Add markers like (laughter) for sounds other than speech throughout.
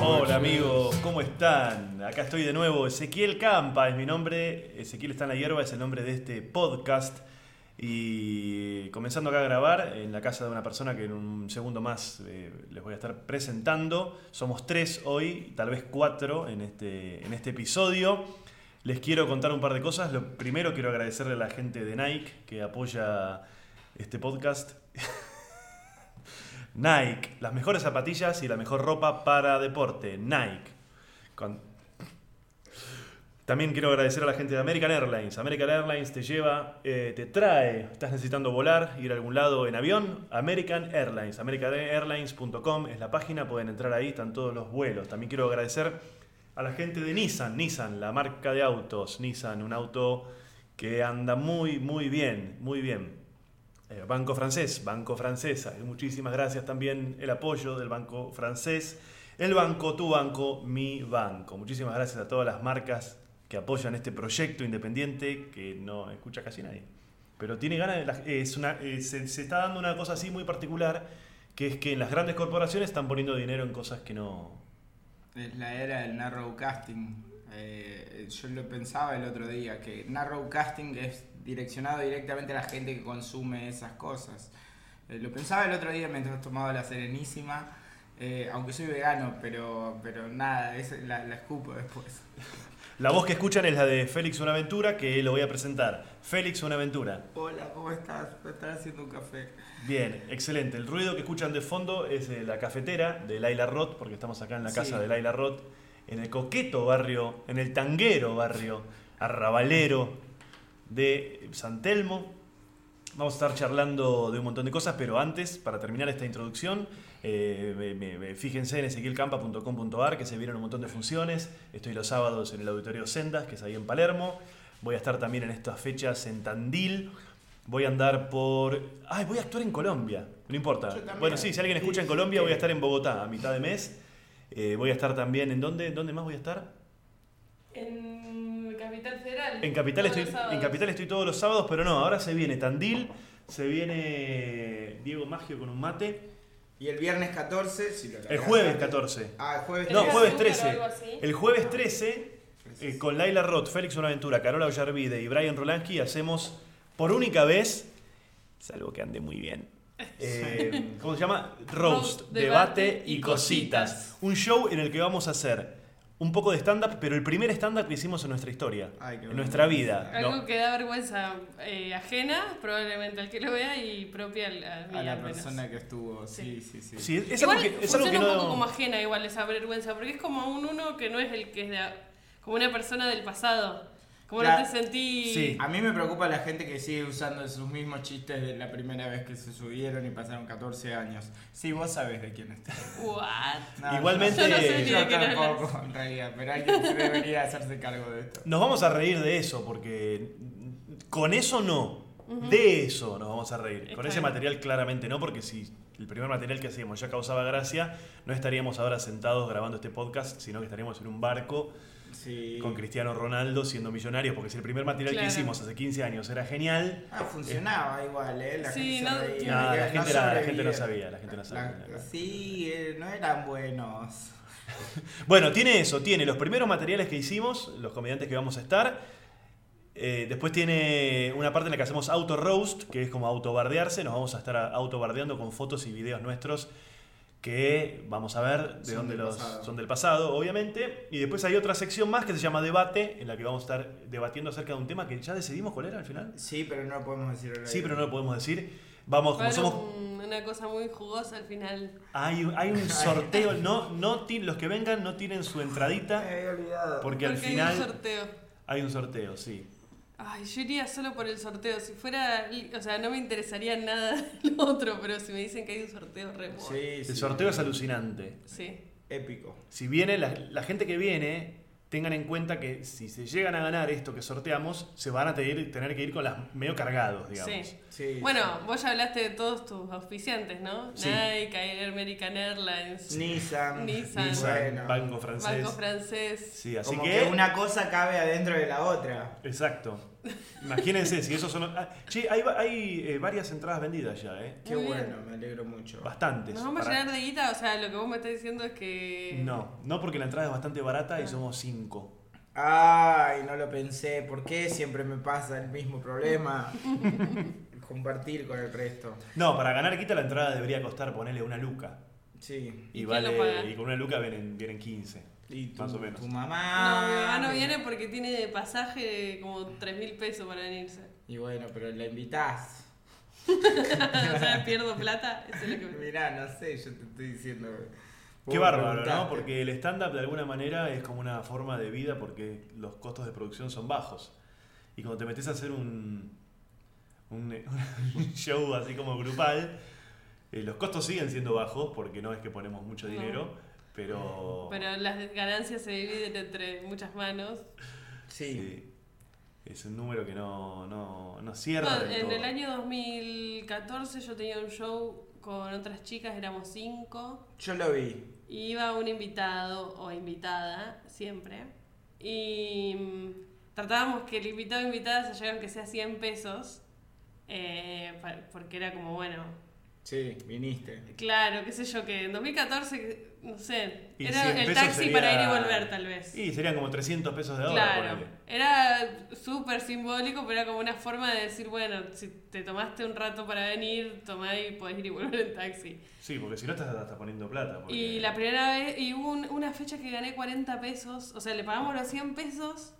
Hola amigos, ¿cómo están? Acá estoy de nuevo, Ezequiel Campa es mi nombre, Ezequiel está en la hierba, es el nombre de este podcast y comenzando acá a grabar en la casa de una persona que en un segundo más eh, les voy a estar presentando. Somos tres hoy, tal vez cuatro en este, en este episodio. Les quiero contar un par de cosas. Lo primero quiero agradecerle a la gente de Nike que apoya este podcast. (laughs) Nike, las mejores zapatillas y la mejor ropa para deporte. Nike. También quiero agradecer a la gente de American Airlines. American Airlines te lleva, eh, te trae, estás necesitando volar, ir a algún lado en avión. American Airlines, americanairlines.com es la página, pueden entrar ahí, están todos los vuelos. También quiero agradecer a la gente de Nissan, Nissan, la marca de autos, Nissan, un auto que anda muy, muy bien, muy bien. Eh, banco francés, Banco Francesa. Y muchísimas gracias también el apoyo del Banco Francés. El banco, tu banco, mi banco. Muchísimas gracias a todas las marcas que apoyan este proyecto independiente que no escucha casi nadie. Pero tiene ganas de... es una, eh, se, está dando una cosa así muy particular, que es que en las grandes corporaciones están poniendo dinero en cosas que no... Es la era del narrowcasting. Eh, yo lo pensaba el otro día, que narrowcasting es direccionado directamente a la gente que consume esas cosas. Eh, lo pensaba el otro día mientras tomaba la Serenísima, eh, aunque soy vegano, pero, pero nada, es, la, la escupo después. (laughs) La voz que escuchan es la de Félix Buenaventura, que lo voy a presentar. Félix Buenaventura. Hola, ¿cómo estás? Me están haciendo un café. Bien, excelente. El ruido que escuchan de fondo es de la cafetera de Laila Roth, porque estamos acá en la casa Sí. de Laila Roth, en el coqueto barrio, en el tanguero barrio arrabalero de San Telmo. Vamos a estar charlando de un montón de cosas, pero antes, para terminar esta introducción, eh, me- fíjense en ezequielcampa.com.ar que se vienen un montón de funciones. Estoy los sábados en el Auditorio Sendas, que es ahí en Palermo. Voy a estar también en estas fechas en Tandil. Voy a andar por... ¡Ay, voy a actuar en Colombia! No importa. Bueno, sí, si alguien escucha en Colombia, voy a estar en Bogotá a mitad de mes. Eh, voy a estar también... ¿En dónde? ¿Dónde más voy a estar? En Capital Federal. En Capital, estoy, en Capital estoy todos los sábados, pero no, ahora se viene Tandil, se viene Diego Magio con un mate. Y el viernes 14, si lo El jueves antes- 14. Ah, el jueves No, ¿Tenés jueves azúcar o 13. algo así? El jueves 13, eh, con Laila Roth, Félix Buenaventura, Carola Ollarvide y Brian Rolansky, hacemos por única vez, salvo que ande muy bien, eh, (laughs) ¿cómo se llama? Roast, Roast, debate, debate y y cositas. cositas. Un show en el que vamos a hacer un poco de stand-up, pero el primer stand-up que hicimos en nuestra historia, Ay, en nuestra vida. Algo ¿no? que da vergüenza eh, ajena, probablemente al que lo vea, y propia al, al mí, A la persona que estuvo, sí, sí, sí. Sí, es igual algo que, es algo funciona que un no... poco como ajena igual esa vergüenza, porque es como un uno que no es el que es de... a- como una persona del pasado. Como Claro. no te sentí... Sí. A mí me preocupa la gente que sigue usando sus mismos chistes de la primera vez que se subieron y pasaron 14 años. Sí, vos sabés de quién. What? No, Igualmente- Yo no sé yo tampoco, en realidad, pero alguien debería hacerse cargo de esto. Nos vamos a reír de eso, porque con eso no. De eso nos vamos a reír. Con Está ese bien. material claramente no, porque si el primer material que hacíamos ya causaba gracia, no estaríamos ahora sentados grabando este podcast, sino que estaríamos en un barco Sí. con Cristiano Ronaldo siendo millonarios, porque si el primer material que hicimos hace 15 años era genial, Ah, funcionaba igual, ¿eh? La Sí, gente no-. Nada, la No gente era- la gente no sabía, la gente no sabía. La- sí, eh, no eran buenos. (laughs) Bueno, tiene eso, tiene los primeros materiales que hicimos, los comediantes que vamos a estar. Eh, después tiene una parte en la que hacemos auto roast, que es como autobardearse. Nos vamos a estar autobardeando con fotos y videos nuestros que vamos a ver de Son dónde los pasado. son del pasado, obviamente. Y después hay otra sección más que se llama debate, en la que vamos a estar debatiendo acerca de un tema que ya decidimos cuál era al final. Sí, pero no lo podemos decir ahora. Sí, pero no lo podemos decir. Vamos, como somos un- una cosa muy jugosa al final. hay, un- hay un sorteo, no, no ti- los que vengan no tienen su entradita (laughs) Me había olvidado. porque al Porque hay final un sorteo. hay un sorteo, sí. Ay, yo iría solo por el sorteo. Si fuera. O sea, no me interesaría nada (laughs) lo otro, pero si me dicen que hay un sorteo, re voy. Sí, El sí. sorteo es alucinante. Sí. Épico. Si viene, la, la gente que viene tengan en cuenta que si se llegan a ganar esto que sorteamos, se van a tener, tener que ir con las medio cargados, digamos. Sí. Sí, Bueno, vos ya hablaste de todos tus auspiciantes, ¿no? Sí. Nike, Air American Airlines, Nissan. Nissan. Nissan, Bueno. Banco francés. Banco Francés. Sí, así Como que... que una cosa cabe adentro de la otra. Exacto. Imagínense si esos son... ah, che, hay, eh, varias entradas vendidas ya, ¿eh? Qué Muy bien. bueno, me alegro mucho. Bastantes. ¿Nos vamos a llenar de guita? O sea, lo que vos me estás diciendo es que... No, no porque la entrada es bastante barata y Ah. somos cinco. Ay, no lo pensé. ¿Por qué siempre me pasa el mismo problema? (laughs) Compartir con el resto. No, para ganar quita la entrada debería costar ponerle una luca. Sí. Y, ¿Y quién vale, y con una luca vienen, vienen 15. Y tu, Más o menos. tu No, mamá. mi mamá no viene porque tiene pasaje como 3 mil pesos para venirse. Y bueno, pero la invitás. (laughs) o sea, pierdo plata, eso es lo que me... Mirá, no sé, yo te estoy diciendo. Qué bárbaro, ¿no? Porque el stand-up de alguna manera es como una forma de vida porque los costos de producción son bajos. Y cuando te metes a hacer un, un, (laughs) un show así como grupal, eh, los costos siguen siendo bajos porque no es que ponemos mucho No. Pero... Pero las ganancias se dividen entre muchas manos. Sí. sí, es un número que no, no, no cierra. No, en todo. el año 2014 yo tenía un show con otras chicas, éramos cinco. Yo lo vi. Iba un invitado o invitada, siempre. Y mm, tratábamos que el invitado o invitada se lleven que sea 100 pesos. eh, porque era como, bueno, Sí, viniste. claro, qué sé yo, que en 2014, no sé, Y era 100 el taxi sería- para ir y volver tal vez. Y serían como 300 pesos de ahora. Claro, era súper simbólico, pero era como una forma de decir, bueno, si te tomaste un rato para venir, tomá y podés ir y volver en taxi. Sí, porque si no estás, estás poniendo plata. porque- Y la primera vez, y hubo un- una fecha que gané 40 pesos, o sea, le pagamos los 100 pesos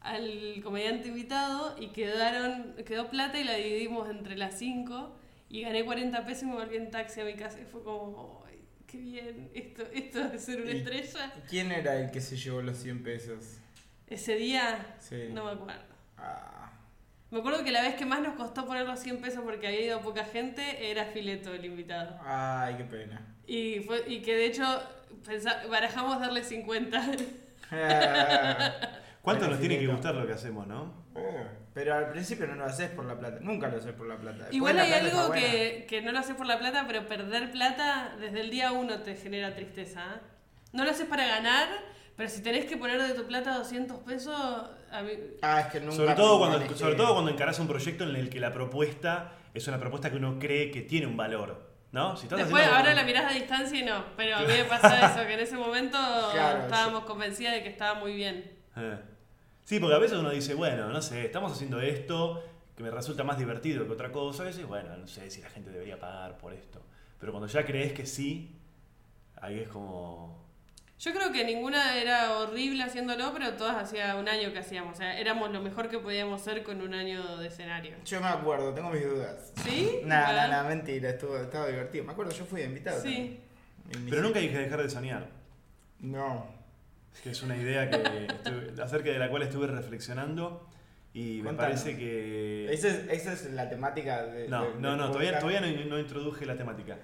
al comediante invitado y quedaron, quedó plata y la dividimos entre las 5 y gané 40 pesos y me volví en taxi a mi casa y fue como, "Ay, qué bien, esto, esto de ser una Y- estrella. ¿Quién era el que se llevó los 100 pesos? Ese día, Sí. no me acuerdo. Ah, Me acuerdo que la vez que más nos costó poner los 100 pesos porque había ido poca gente era Fileto el invitado. ay, qué pena. Y, fue, y que de hecho barajamos darle 50. (laughs) ¿Cuánto nos tiene que gustar lo que hacemos, no? Oh, Pero al principio no lo haces por la plata. Nunca lo haces por la plata. Después Igual la hay plata algo que, que no lo haces por la plata, pero perder plata desde el día uno te genera tristeza. ¿eh? No lo haces para ganar, pero si tenés que poner de tu plata 200 pesos, a mí... Ah, es que nunca. Sobre todo, cuando, sobre todo cuando encarás un proyecto en el que la propuesta es una propuesta que uno cree que tiene un valor. ¿No? Si estás Después haciendo ahora como- la mirás a distancia y no, pero a mí me (laughs) pasa eso, que en ese momento Claro, estábamos convencidas de que estaba muy bien. Eh. Sí, porque a veces uno dice, bueno, no sé, estamos haciendo esto que me resulta más divertido que otra cosa. A veces, bueno, no sé si la gente debería pagar por esto. Pero cuando ya crees que sí, ahí es como. Yo creo que ninguna era horrible haciéndolo, pero todas hacía un año que hacíamos. O sea, éramos lo mejor que podíamos ser con un año de escenario. Yo me acuerdo, tengo mis dudas. ¿Sí? (laughs) Nah, Bueno, nah, mentira, estuvo, estaba divertido. Me acuerdo, yo fui invitado. Sí. Pero nunca dije dejar de soñar. No. Que es una idea que estuve- acerca de la cual estuve reflexionando. Y me Contanos. parece que. Esa es, esa es la temática de. No, de- no, no, todavía, todavía no, no introduje la temática.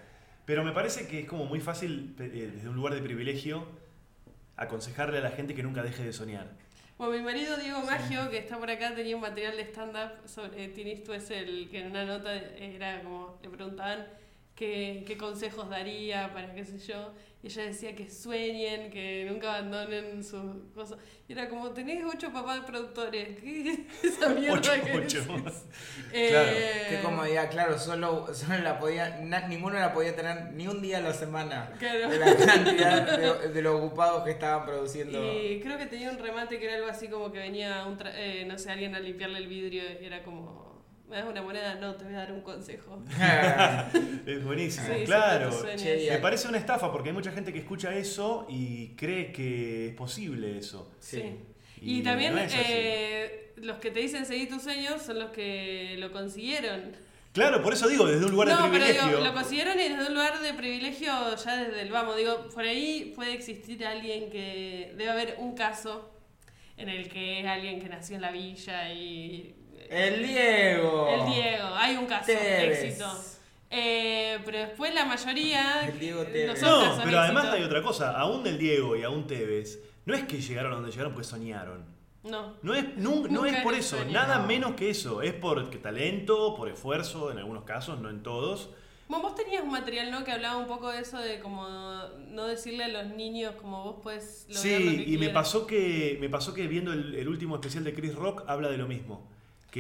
Pero me parece que es como muy fácil, eh, desde un lugar de privilegio, aconsejarle a la gente que nunca deje de soñar. Bueno, mi marido Diego Maggio, que está por acá, tenía un material de stand-up sobre Tini es el que en una nota era como, le preguntaban qué, qué consejos daría para qué sé yo. Y ella decía que sueñen, que nunca abandonen sus cosas. Y era como, tenés ocho papás productores. ¿Qué es (laughs) esa mierda Ocho, que ocho. decís? Claro. Eh, Qué comodidad, claro, solo, solo la podía, na- ninguno la podía tener ni un día a la semana. Claro. De la cantidad de, de lo ocupados que estaban produciendo. Y creo que tenía un remate que era algo así como que venía, un tra- eh, no sé, alguien a limpiarle el vidrio y era como, ¿me das una moneda? No, te voy a dar un consejo. (laughs) Es buenísimo, Sí, claro. Che, Me parece una estafa porque hay mucha gente que escucha eso y cree que es posible eso. Sí. Y Y, también no eh, los que te dicen seguir tus sueños son los que lo consiguieron. Claro, por eso digo, desde un lugar no, de pero privilegio. digo, lo consiguieron y desde un lugar de privilegio ya desde el vamos. Digo, por ahí puede existir alguien que. Debe haber un caso en el que es alguien que nació en la villa y. El Diego. El Diego, hay un caso, Tevez. éxito. Eh, pero después la mayoría. El Diego no Tevez. No, pero además hay otra cosa. Aún del Diego y aún Tevez no es que llegaron a donde llegaron porque soñaron. No. No es, no Nunca es por es eso, nada No. menos que eso. Es por que talento, por esfuerzo, en algunos casos, no en todos. Bueno, vos tenías un material, ¿no? Que hablaba un poco de eso de como no decirle a los niños como vos puedes lo Sí, que y me pasó que me pasó que viendo el, el último especial de Chris Rock habla de lo mismo.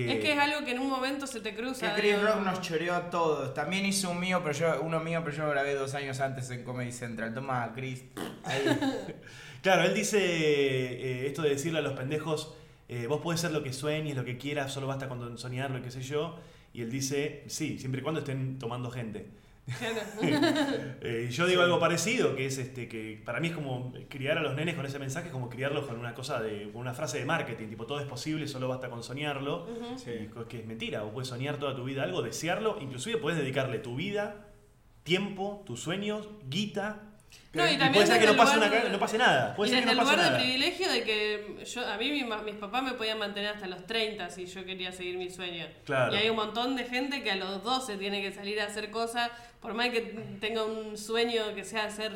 Que, Es que es algo que en un momento se te cruza. Que Chris Rock nos choreó a todos. También hizo un mío, pero yo, uno mío, pero yo lo grabé dos años antes en Comedy Central. Toma, Chris. Ahí. (laughs) Claro, él dice eh, esto de decirle a los pendejos, eh, vos podés ser lo que sueñes, lo que quieras, solo basta con soñarlo, qué sé yo. Y él dice, sí, siempre y cuando estén tomando gente. (laughs) Eh, y yo digo algo parecido, que es este, que para mí es como criar a los nenes con ese mensaje, es como criarlos con una cosa de, con una frase de marketing, tipo todo es posible, solo basta con soñarlo. Sí. Que es mentira, vos puedes soñar toda tu vida algo, desearlo, inclusive puedes dedicarle tu vida, tiempo, tus sueños, guita. No, y y también puede ser que no el pase, una de- no pase nada. Puede y ser que desde no el pase lugar nada. de privilegio de que yo, a mí mi ma- mis papás me podían mantener hasta los 30 si yo quería seguir mi sueño. Claro. Y hay un montón de gente que a los 12 tiene que salir a hacer cosas, por más que tenga un sueño que sea ser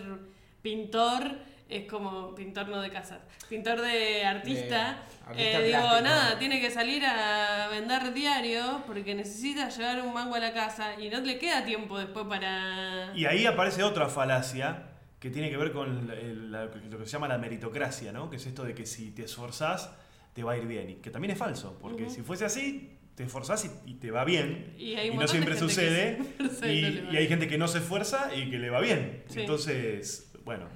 pintor, es como pintor no de casas, pintor de artista. artista eh, digo, plástico. nada, tiene que salir a vender diarios porque necesita llevar un mango a la casa y no le queda tiempo después para... Y ahí aparece otra falacia que tiene que ver con el- la- lo que se llama la meritocracia, ¿no? Que es esto de que si te esforzás, te va a ir bien. Y que también es falso, porque si fuese así, te esforzás y, y te va bien. Y no siempre sucede. (laughs) se y no hay gente que no se esfuerza y que le va bien. Sí. Entonces, bueno,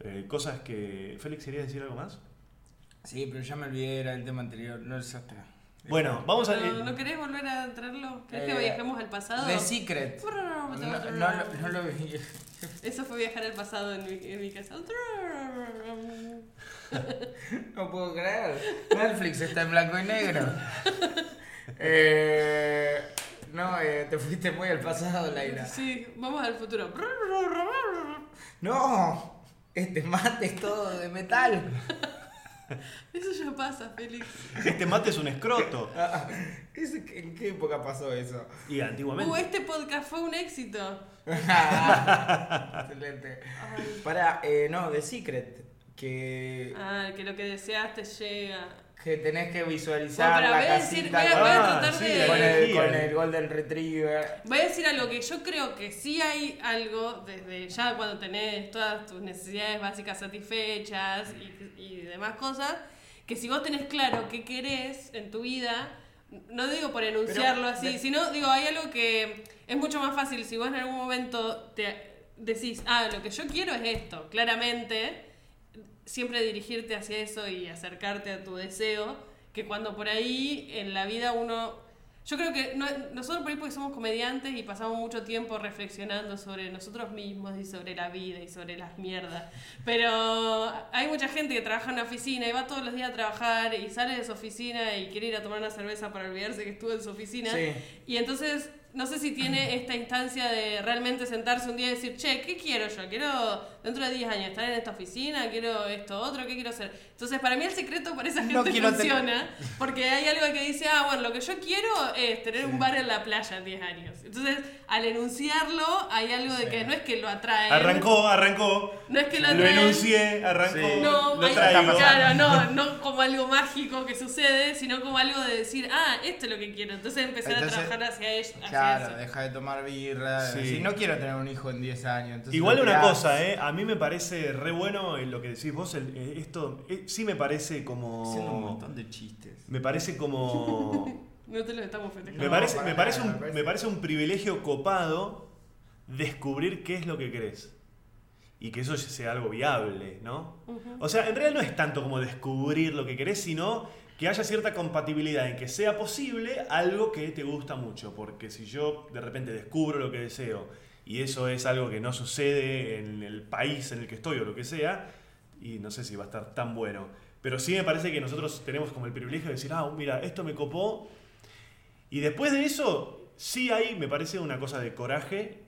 eh, cosas que... Félix, ¿querías decir algo más? Sí, pero ya me olvidé, era el tema anterior. No es hasta. Bueno, vamos a... ¿No, ¿no querés volver a traerlo? ¿Querés Eh, que viajemos al pasado? The Secret. No, no, lo- no lo vi. Eso fue viajar al pasado en mi, en mi casa. (laughs) No puedo creer. Netflix está en blanco y negro. (laughs) Eh, no, eh, te fuiste muy al pasado, Laila. Sí, vamos al futuro. No, este mate es todo de metal. (laughs) (laughs) Eso ya pasa, Félix. Este mate es un escroto. (laughs) Ah, ¿ese qué- ¿En qué época pasó eso? Y antiguamente... Uh, este podcast fue un éxito. (laughs) Excelente. Ay. Para, eh, no, The Secret. Que, Ah, que lo que deseaste llega. Que tenés que visualizar Bueno, la voy a decir- casita voy a- voy a Ah, tratar sí, de- con el, con el Golden Retriever. Voy a decir algo que yo creo que sí hay algo desde ya cuando tenés todas tus necesidades básicas satisfechas y, y demás cosas, que si vos tenés claro qué querés en tu vida, no digo por enunciarlo Pero, así, de- sino digo, hay algo que es mucho más fácil si vos en algún momento te decís, ah, lo que yo quiero es esto, claramente, siempre dirigirte hacia eso y acercarte a tu deseo, que cuando por ahí en la vida uno... Yo creo que no- nosotros por ahí porque somos comediantes y pasamos mucho tiempo reflexionando sobre nosotros mismos y sobre la vida y sobre las mierdas. Pero hay mucha gente que trabaja en una oficina y va todos los días a trabajar y sale de su oficina y quiere ir a tomar una cerveza para olvidarse que estuvo en su oficina. Sí. Y entonces, no sé si tiene esta instancia de realmente sentarse un día y decir, che, ¿qué quiero yo? Quiero dentro de 10 años estar en esta oficina, quiero esto otro, ¿qué quiero hacer? Entonces, para mí el secreto para esa gente No funciona, (laughs) porque hay algo que dice, ah, bueno, lo que yo quiero es tener un bar en la playa en 10 años. Entonces, al enunciarlo, hay algo de Sí. que no es que lo atrae. Arrancó, arrancó. No es que lo Lo atraen. enuncié, arrancó. Sí. No, lo traigo. claro, no, no como algo mágico que sucede, sino como algo de decir, ah, esto es lo que quiero. Entonces empezar Entonces, a trabajar hacia, ello, hacia Claro, deja de tomar birra. Sí. Si no quiero tener un hijo en 10 años. entonces Igual una cosa, ¿eh? A mí me parece re bueno en lo que decís vos. el- eh, esto eh, sí me parece Haciendo un como. montón de chistes. Me parece como. (laughs) No te lo estamos festejando. me, No, parece, me, parece un, me parece- me parece un privilegio copado descubrir qué es lo que querés. Y que eso sea algo viable, ¿no? O sea, en realidad no es tanto como descubrir lo que querés, sino que haya cierta compatibilidad en que sea posible algo que te gusta mucho. Porque si yo de repente descubro lo que deseo y eso es algo que no sucede en el país en el que estoy o lo que sea, y no sé si va a estar tan bueno. Pero sí me parece que nosotros tenemos como el privilegio de decir, ah, mira, esto me copó. Y después de eso, sí hay, me parece, una cosa de coraje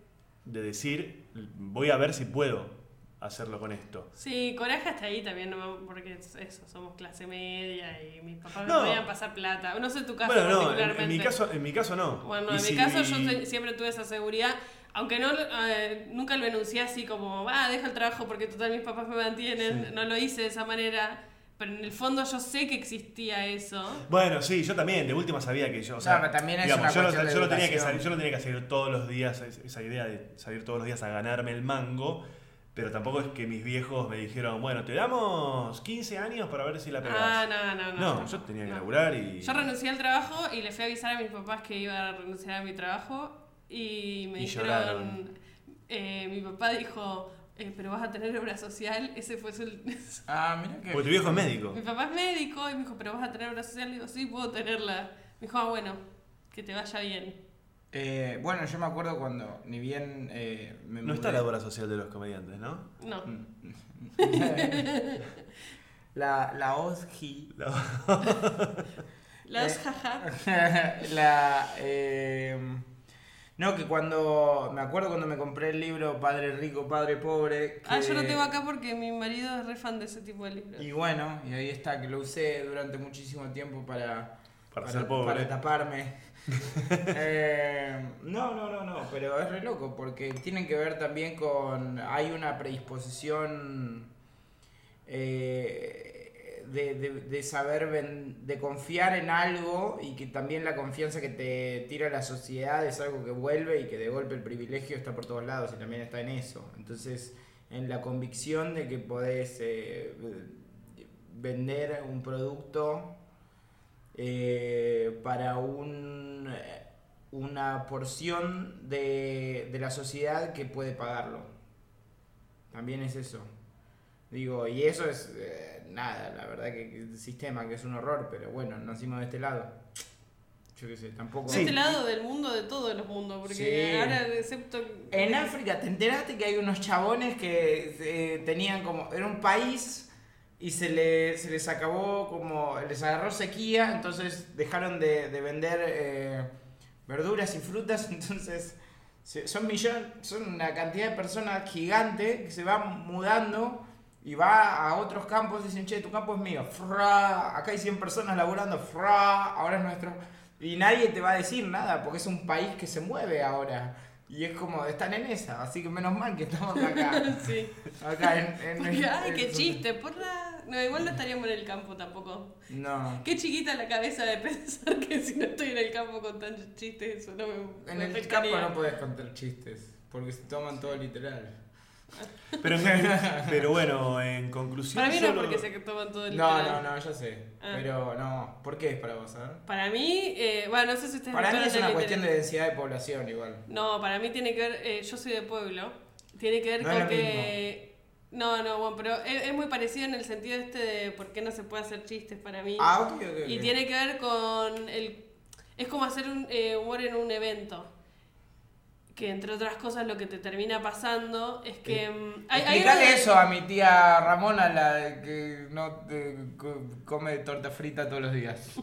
de decir, voy a ver si puedo hacerlo con esto. Sí, coraje hasta ahí también, no, porque es eso, somos clase media y mis papás No. me podían pasar plata. No sé tu caso Bueno, no, en, particularmente. en mi caso, en mi caso no. Bueno, Y en si- mi caso yo siempre tuve esa seguridad. aunque no, eh, nunca lo enuncié así como, ah, dejo el trabajo porque total mis papás me mantienen, Sí. no lo hice de esa manera, pero en el fondo yo sé que existía eso. Bueno, sí, yo también, de última sabía que yo, o sea, No, pero también es digamos, una yo, no, yo no tenía que salir, yo no tenía que salir todos los días, es- esa idea de salir todos los días a ganarme el mango, pero tampoco es que mis viejos me dijeron, bueno, te damos 15 años para ver si la pegás. Ah, no, no, no. no, yo tenía que no. laburar y... Yo renuncié al trabajo y le fui a avisar a mis papás que iba a renunciar a mi trabajo y me Y dijeron, lloraron. eh, mi papá dijo, eh, pero vas a tener obra social, ese fue su... (laughs) Ah, mira que. Porque tu viejo es médico. mi papá es médico y me dijo, pero vas a tener obra social, le digo, sí, puedo tenerla. Me dijo, ah, bueno, que te vaya bien. Eh, bueno, yo me acuerdo cuando, ni bien eh, me No está la obra social de los comediantes, ¿no? No. Mm. (laughs) la, la OSGI. Las (laughs) Eh, jaja. (laughs) la. eh, no, que cuando. Me acuerdo cuando me compré el libro Padre Rico, Padre Pobre. Ah, yo lo tengo acá porque mi marido es re fan de ese tipo de libros. Y bueno, y ahí está, que lo usé durante muchísimo tiempo para. Para ser pobre. Para taparme. (laughs) Eh, no, no, no, no, pero es re loco porque tienen que ver también con. Hay una predisposición eh, de, saber, de confiar en algo y que también la confianza que te tira la sociedad es algo que vuelve y que de golpe el privilegio está por todos lados y también está en eso. Entonces, en la convicción de que podés eh, vender un producto eh, para un, una porción de, de la sociedad que puede pagarlo. También es eso. Digo, y eso es eh, nada, la verdad que, que el sistema que es un horror, pero bueno, nacimos de este lado. Yo qué sé, tampoco... De este lado del mundo, de todos los mundos, porque Sí. ahora excepto... En África, ¿te enteraste que hay unos chabones que eh, tenían como. Era un país y se, le, se les acabó como. Les agarró sequía, entonces dejaron de, de vender eh, verduras y frutas, (laughs) entonces. Son millones, son una cantidad de personas gigante que se van mudando y va a otros campos y dicen, che, tu campo es mío, fra, acá hay 100 personas laburando, fra, ahora es nuestro. Y nadie te va a decir nada, porque es un país que se mueve ahora. Y es como, están en esa, así que menos mal que estamos acá. (laughs) Sí. acá en, en- Porque, ay, en- qué chiste, porra. No, igual no estaríamos en el campo tampoco. No. Qué chiquita la cabeza de pensar que si no estoy en el campo con tan chistes, eso no me. En me el afectaría. campo no puedes contar chistes, porque se toman todo literal. Pero, pero bueno, en conclusión... Para mí no es solo- porque se toman todo el No, literal. no, no, ya sé. Ah. Pero no, ¿por qué es para vos? A ver? Para mí, eh, bueno, no sé si ustedes Para mí es una cuestión de densidad de población igual. No, para mí tiene que ver. eh, yo soy de pueblo. Tiene que ver No con que. No, no, bueno, pero es, es muy parecido en el sentido este de por qué no se puede hacer chistes para mí. Ah, ok, ok. Y tiene que ver con el... Es como hacer un eh, humor en un evento. Que entre otras cosas lo que te termina pasando es que... mm, hay- hay algo de- eso a mi tía Ramona, la que no co- come torta frita todos los días. (laughs)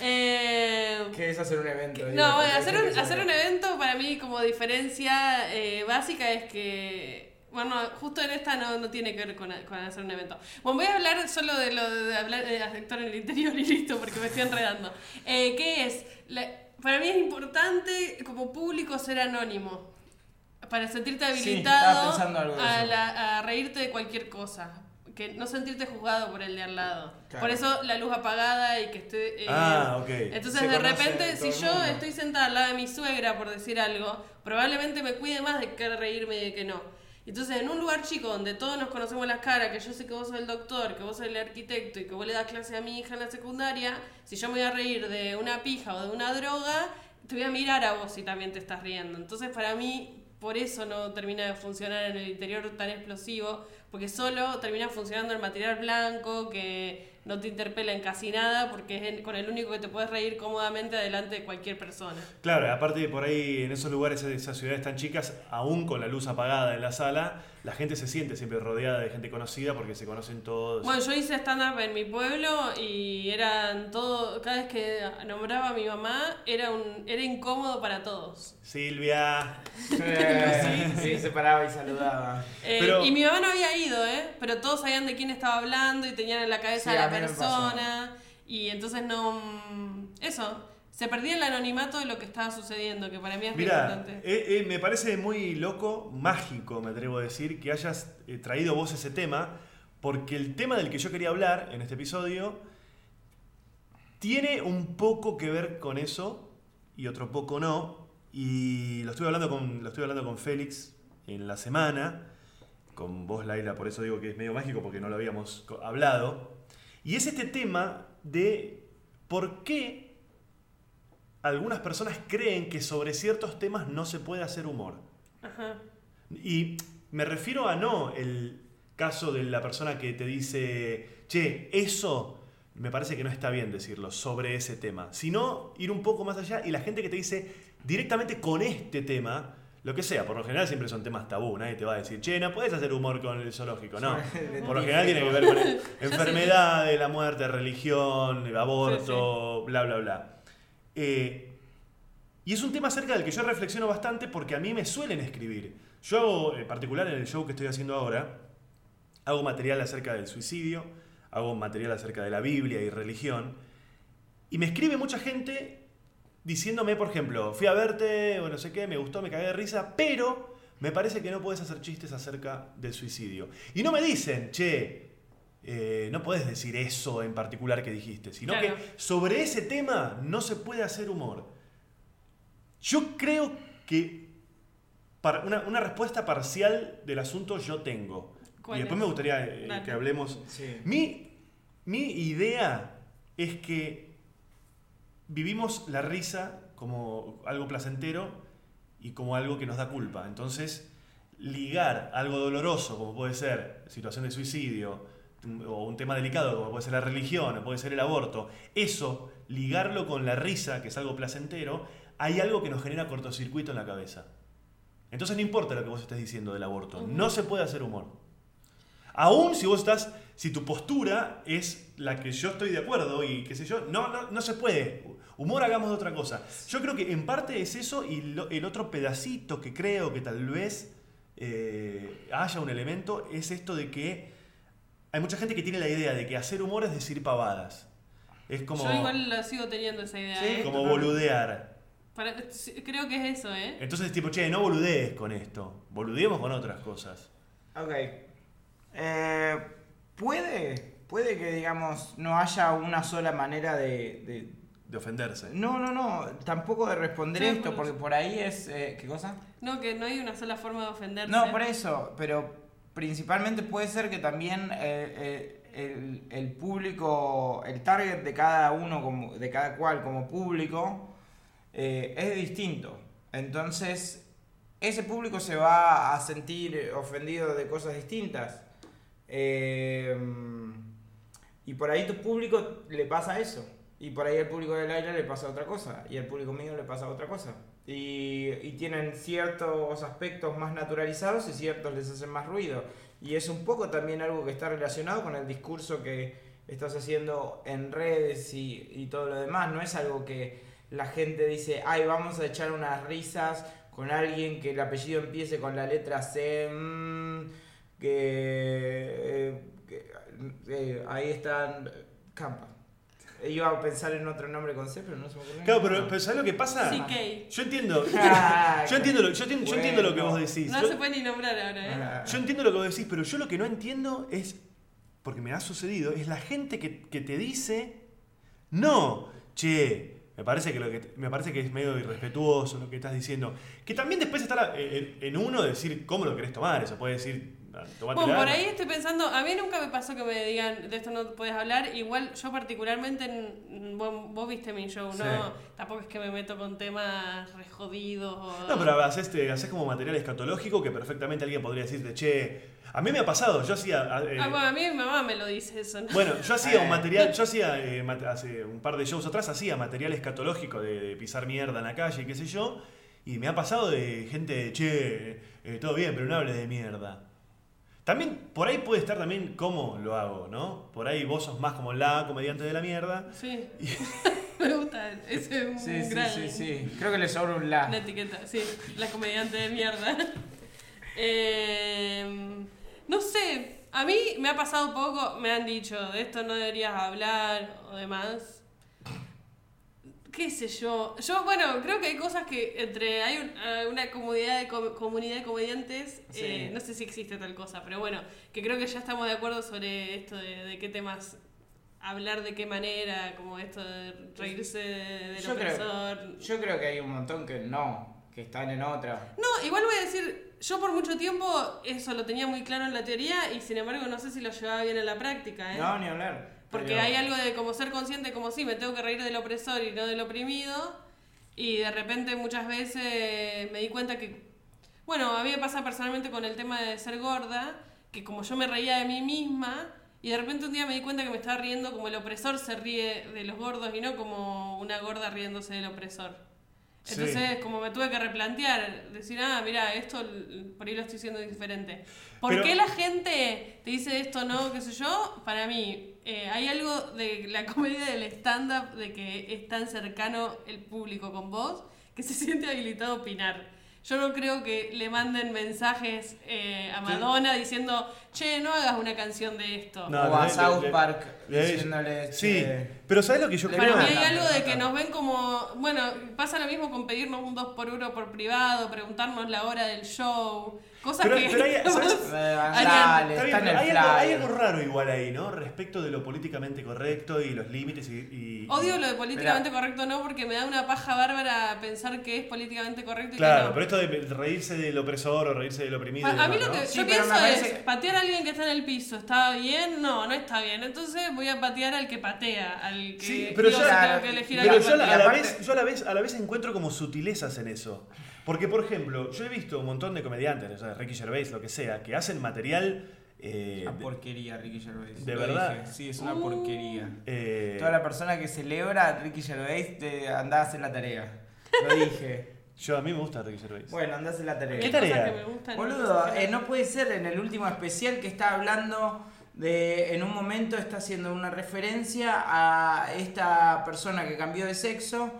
Eh, ¿Qué es hacer un evento? Digo, no, hay hacer un, que hacer un evento para mí como diferencia eh, básica es que... Bueno, justo en esta no, no tiene que ver con, con hacer un evento. Bueno, voy a hablar solo de lo de hablar de actor en el interior y listo, porque me estoy enredando. Eh, ¿Qué es? La- para mí es importante como público ser anónimo. Para sentirte Sí, habilitado algo de a, la- a reírte de cualquier cosa. Que no sentirte juzgado por el de al lado. Claro. Por eso la luz apagada y que esté... eh, Ah, ok. entonces Se de repente, si yo estoy sentada al lado de mi suegra, por decir algo, probablemente me cuide más de que reírme y de que no. Entonces, en un lugar chico donde todos nos conocemos las caras, que yo sé que vos sos el doctor, que vos sos el arquitecto y que vos le das clase a mi hija en la secundaria, si yo me voy a reír de una pija o de una droga, te voy a mirar a vos si también te estás riendo. Entonces, para mí, por eso no termina de funcionar en el interior tan explosivo, porque solo termina funcionando el material blanco, que no te interpela en casi nada, porque es con el único que te puedes reír cómodamente delante de cualquier persona. Claro, aparte de por ahí, en esos lugares, esas ciudades tan chicas, aún con la luz apagada en la sala, la gente se siente siempre rodeada de gente conocida porque se conocen todos. Bueno, yo hice stand-up en mi pueblo y eran todo, cada vez que nombraba a mi mamá, era, un, era incómodo para todos. Silvia. Sí, (laughs) se paraba y saludaba. Eh, Pero- Y mi mamá no había ido, ¿eh? Pero todos sabían de quién estaba hablando y tenían en la cabeza Sí, a la persona. Y entonces no... mm, Eso. Se perdía el anonimato de lo que estaba sucediendo, que para mí es muy importante. eh, eh, me parece muy loco, mágico, me atrevo a decir, que hayas eh, traído vos ese tema, porque el tema del que yo quería hablar en este episodio tiene un poco que ver con eso y otro poco no. Y lo estuve hablando con, lo estuve hablando con Félix en la semana, con vos, Laila, por eso digo que es medio mágico, porque no lo habíamos hablado. Y es este tema de por qué algunas personas creen que sobre ciertos temas no se puede hacer humor. Ajá. Y me refiero a no el caso de la persona que te dice, che, eso me parece que no está bien decirlo sobre ese tema, sino ir un poco más allá y la gente que te dice directamente con este tema, lo que sea, por lo general siempre son temas tabú, nadie te va a decir, che, no puedes hacer humor con el zoológico, no. (laughs) Por lo general tiene que ver con (laughs) enfermedades, la muerte, religión, el aborto, bla, bla, bla. Eh, y es un tema acerca del que yo reflexiono bastante porque a mí me suelen escribir. Yo hago, en particular en el show que estoy haciendo ahora, hago material acerca del suicidio, hago material acerca de la Biblia y religión, y me escribe mucha gente diciéndome, por ejemplo, fui a verte, o no sé qué, me gustó, me cagué de risa, pero me parece que no puedes hacer chistes acerca del suicidio. Y no me dicen, che, eh, no puedes decir eso en particular que dijiste, sino Claro. que sobre ese tema no se puede hacer humor. Yo creo que para una, una respuesta parcial del asunto yo tengo. Y ¿Cuál después es? me gustaría eh, que hablemos. Sí. Mi, mi idea es que vivimos la risa como algo placentero y como algo que nos da culpa. Entonces, ligar algo doloroso, como puede ser situación de suicidio, o un tema delicado, como puede ser la religión, o puede ser el aborto, eso, ligarlo con la risa, que es algo placentero, hay algo que nos genera cortocircuito en la cabeza. Entonces no importa lo que vos estés diciendo del aborto, no se puede hacer humor. Aún si vos estás, si tu postura es la que yo estoy de acuerdo y qué sé yo, no, no, no se puede. Humor hagamos de otra cosa. Yo creo que en parte es eso y lo- el otro pedacito que creo que tal vez eh, haya un elemento es esto de que hay mucha gente que tiene la idea de que hacer humor es decir pavadas. Es como, Yo igual la sigo teniendo esa idea. Sí. ¿eh? como boludear. Para- creo que es eso, ¿eh? Entonces tipo, che, no boludees con esto. Boludeemos con otras cosas. Ok. Eh, puede, puede que, digamos, no haya una sola manera de... de- De ofenderse. No, no, no, tampoco de responder Sí, esto, por porque por ahí es... eh, ¿Qué cosa? No, que no hay una sola forma de ofenderse. No, por eso, pero principalmente puede ser que también eh, eh, el, público, el target de cada uno, de cada cual como público, eh, es distinto. Entonces, ese público se va a sentir ofendido de cosas distintas. Y por ahí tu público le pasa eso. Y por ahí el público del aire le pasa otra cosa. Y el público mío le pasa otra cosa. Y, y tienen ciertos aspectos más naturalizados y ciertos les hacen más ruido. Y es un poco también algo que está relacionado con el discurso que estás haciendo en redes y, y todo lo demás. No es algo que la gente dice, ay, vamos a echar unas risas con alguien que el apellido empiece con la letra C, mm, que, eh, que, eh, ahí están Campa. Iba a pensar en otro nombre con C, pero no se me ocurrió. Claro, pero, pero ¿sabes lo que pasa? CK. Yo entiendo. Ah, (laughs) Yo entiendo lo, yo entiendo, yo entiendo lo que vos decís. No Yo- se puede ni nombrar ahora, ¿eh? Ah. Yo entiendo lo que vos decís, pero yo lo que no entiendo es, porque me ha sucedido, es la gente que, que te dice, no, che, me parece, que lo que me parece que es medio irrespetuoso lo que estás diciendo. Que también después está la- en, en uno decir cómo lo querés tomar, eso puede decir. Bueno, por ahí estoy pensando, a mí nunca me pasó que me digan, de esto no puedes hablar, igual yo particularmente, en- vos, vos viste mi show, Sí. ¿no? Tampoco es que me meto con temas re jodidos o... No, pero haces, te- haces como material escatológico que perfectamente alguien podría decirte, che, a mí me ha pasado, yo hacía... eh, Ah, bueno, a mí mi mamá me lo dice eso, ¿no? Bueno, yo hacía un (laughs) material, yo hacía eh, mat- hace un par de shows atrás, hacía material escatológico de, de pisar mierda en la calle y qué sé yo, y me ha pasado de gente, che, eh, todo bien, pero no hables de mierda. También, por ahí puede estar también cómo lo hago, ¿no? Por ahí vos sos más como la comediante de la mierda. Sí. (laughs) me gusta, ese es un Sí, sí, gran... sí, sí. Creo que le sobra un la. Una etiqueta, sí, la comediante de mierda. (laughs) Eh, no sé, a mí me ha pasado poco, me han dicho, de esto no deberías hablar o demás. Qué sé yo. Yo, bueno, creo que hay cosas que entre. Hay un- una comunidad de, com- comunidad de comediantes, Sí. eh, no sé si existe tal cosa, pero bueno, que creo que ya estamos de acuerdo sobre esto de, de qué temas hablar de qué manera, como esto de reírse del Yo creo- opresor. Yo creo que hay un montón que no, que están en otra. No, igual voy a decir, yo por mucho tiempo eso lo tenía muy claro en la teoría y sin embargo no sé si lo llevaba bien en la práctica, ¿eh? No, ni hablar. Porque hay algo de como ser consciente, como sí, me tengo que reír del opresor y no del oprimido. Y de repente muchas veces me di cuenta que, bueno, a mí me pasa personalmente con el tema de ser gorda, que como yo me reía de mí misma, y de repente un día me di cuenta que me estaba riendo como el opresor se ríe de los gordos y no como una gorda riéndose del opresor. Sí. Entonces, como me tuve que replantear, decir, ah, mira, esto por ahí lo estoy haciendo diferente. ¿Por Pero- qué la gente te dice esto, no, qué sé yo? Para mí, eh, hay algo de la (laughs) comedia del stand-up de que es tan cercano el público con vos que se (laughs) siente habilitado a opinar. Yo no creo que le manden mensajes eh, a Madonna diciendo, che, no hagas una canción de esto. No, o a le- South le- Park le- diciéndole. Sí, che, pero ¿sabes lo que yo Le creo? Para mí hay algo de que no. nos ven como, bueno, pasa lo mismo con pedirnos un 2 por 1 por privado, preguntarnos la hora del show, cosas Pero- que... pero hay- (laughs) ¿sabes? (laughs) dale, Está bien, está en pero el hay, algo, hay flyer. algo raro igual ahí, ¿no? Respecto de lo políticamente correcto y los límites y... y- Odio lo de políticamente correcto no, porque me da una paja bárbara pensar que es políticamente correcto y Claro, que no. pero esto de reírse del opresor o reírse del oprimido... Pa- a mí lo que ¿no? Sí, yo pienso es, patear a alguien que está en el piso, ¿está bien? No, no está bien. Entonces voy a patear al que patea, al que Sí, pero yo- que tengo claro, que elegir Pero al que yo a la, y a la aparte- vez, yo a la vez, a la vez encuentro como sutilezas en eso. Porque, por ejemplo, yo he visto un montón de comediantes, o sea, Ricky Gervais, lo que sea, que hacen material... eh, Una porquería, Ricky Gervais. ¿De Lo verdad? dije. Sí, es una Uh. porquería. eh, Toda la persona que celebra a Ricky Gervais te anda a hacer la tarea. Lo dije. (laughs) Yo a mí me gusta Ricky Gervais. bueno, anda a hacer la tarea. ¿Qué tarea? que me Boludo, eh, no puede ser, en el último especial que está hablando de, en un momento está haciendo una referencia a esta persona que cambió de sexo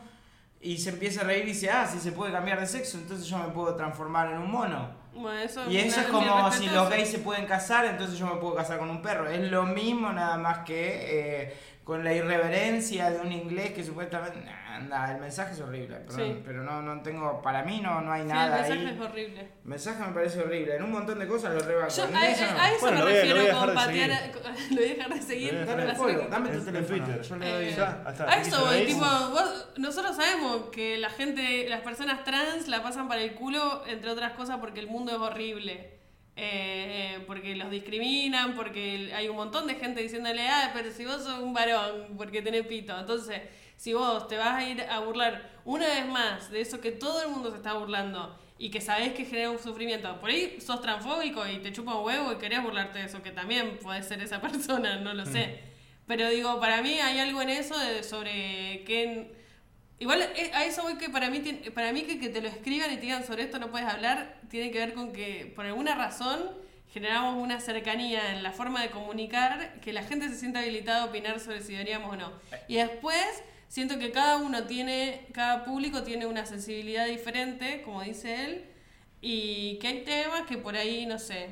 y se empieza a reír y dice, ah, si se puede cambiar de sexo, entonces yo me puedo transformar en un mono. Bueno, eso Y eso es como si los gays se pueden casar, entonces yo me puedo casar con un perro. Es lo mismo, nada más que eh, con la irreverencia de un inglés que supuestamente... Nah, el mensaje es horrible, perdón, Sí. pero no, no tengo... Para mí no, no hay Sí, nada el mensaje ahí. es horrible. El mensaje me parece horrible. En un montón de cosas lo rebajo. Yo, a, eso no. a eso Bueno, me lo voy a- lo refiero voy a con dejar de patear. a- (laughs) Lo voy a dejar de seguir. A para Dame tu teléfono. Twitter. Yo le doy. Eh, Ya, está, A eso voy, tipo, vos- nosotros sabemos que la gente, las personas trans la pasan para el culo, entre otras cosas, porque el mundo es horrible. Eh, eh, porque los discriminan, porque hay un montón de gente diciéndole, ah, pero si vos sos un varón, porque tenés pito. Entonces, si vos te vas a ir a burlar una vez más de eso que todo el mundo se está burlando y que sabés que genera un sufrimiento, por ahí sos transfóbico y te chupa un huevo y querés burlarte de eso, que también puede ser esa (laughs) persona, no lo sé. Pero digo, para mí hay algo en eso de- sobre que... Igual eh, a eso voy que para mí, para mí que, que te lo escriban y te digan sobre esto no puedes hablar, tiene que ver con que por alguna razón generamos una cercanía en la forma de comunicar que la gente se sienta habilitada a opinar sobre si deberíamos o no. Y después siento que cada uno tiene, cada público tiene una sensibilidad diferente, como dice él, y que hay temas que por ahí, no sé,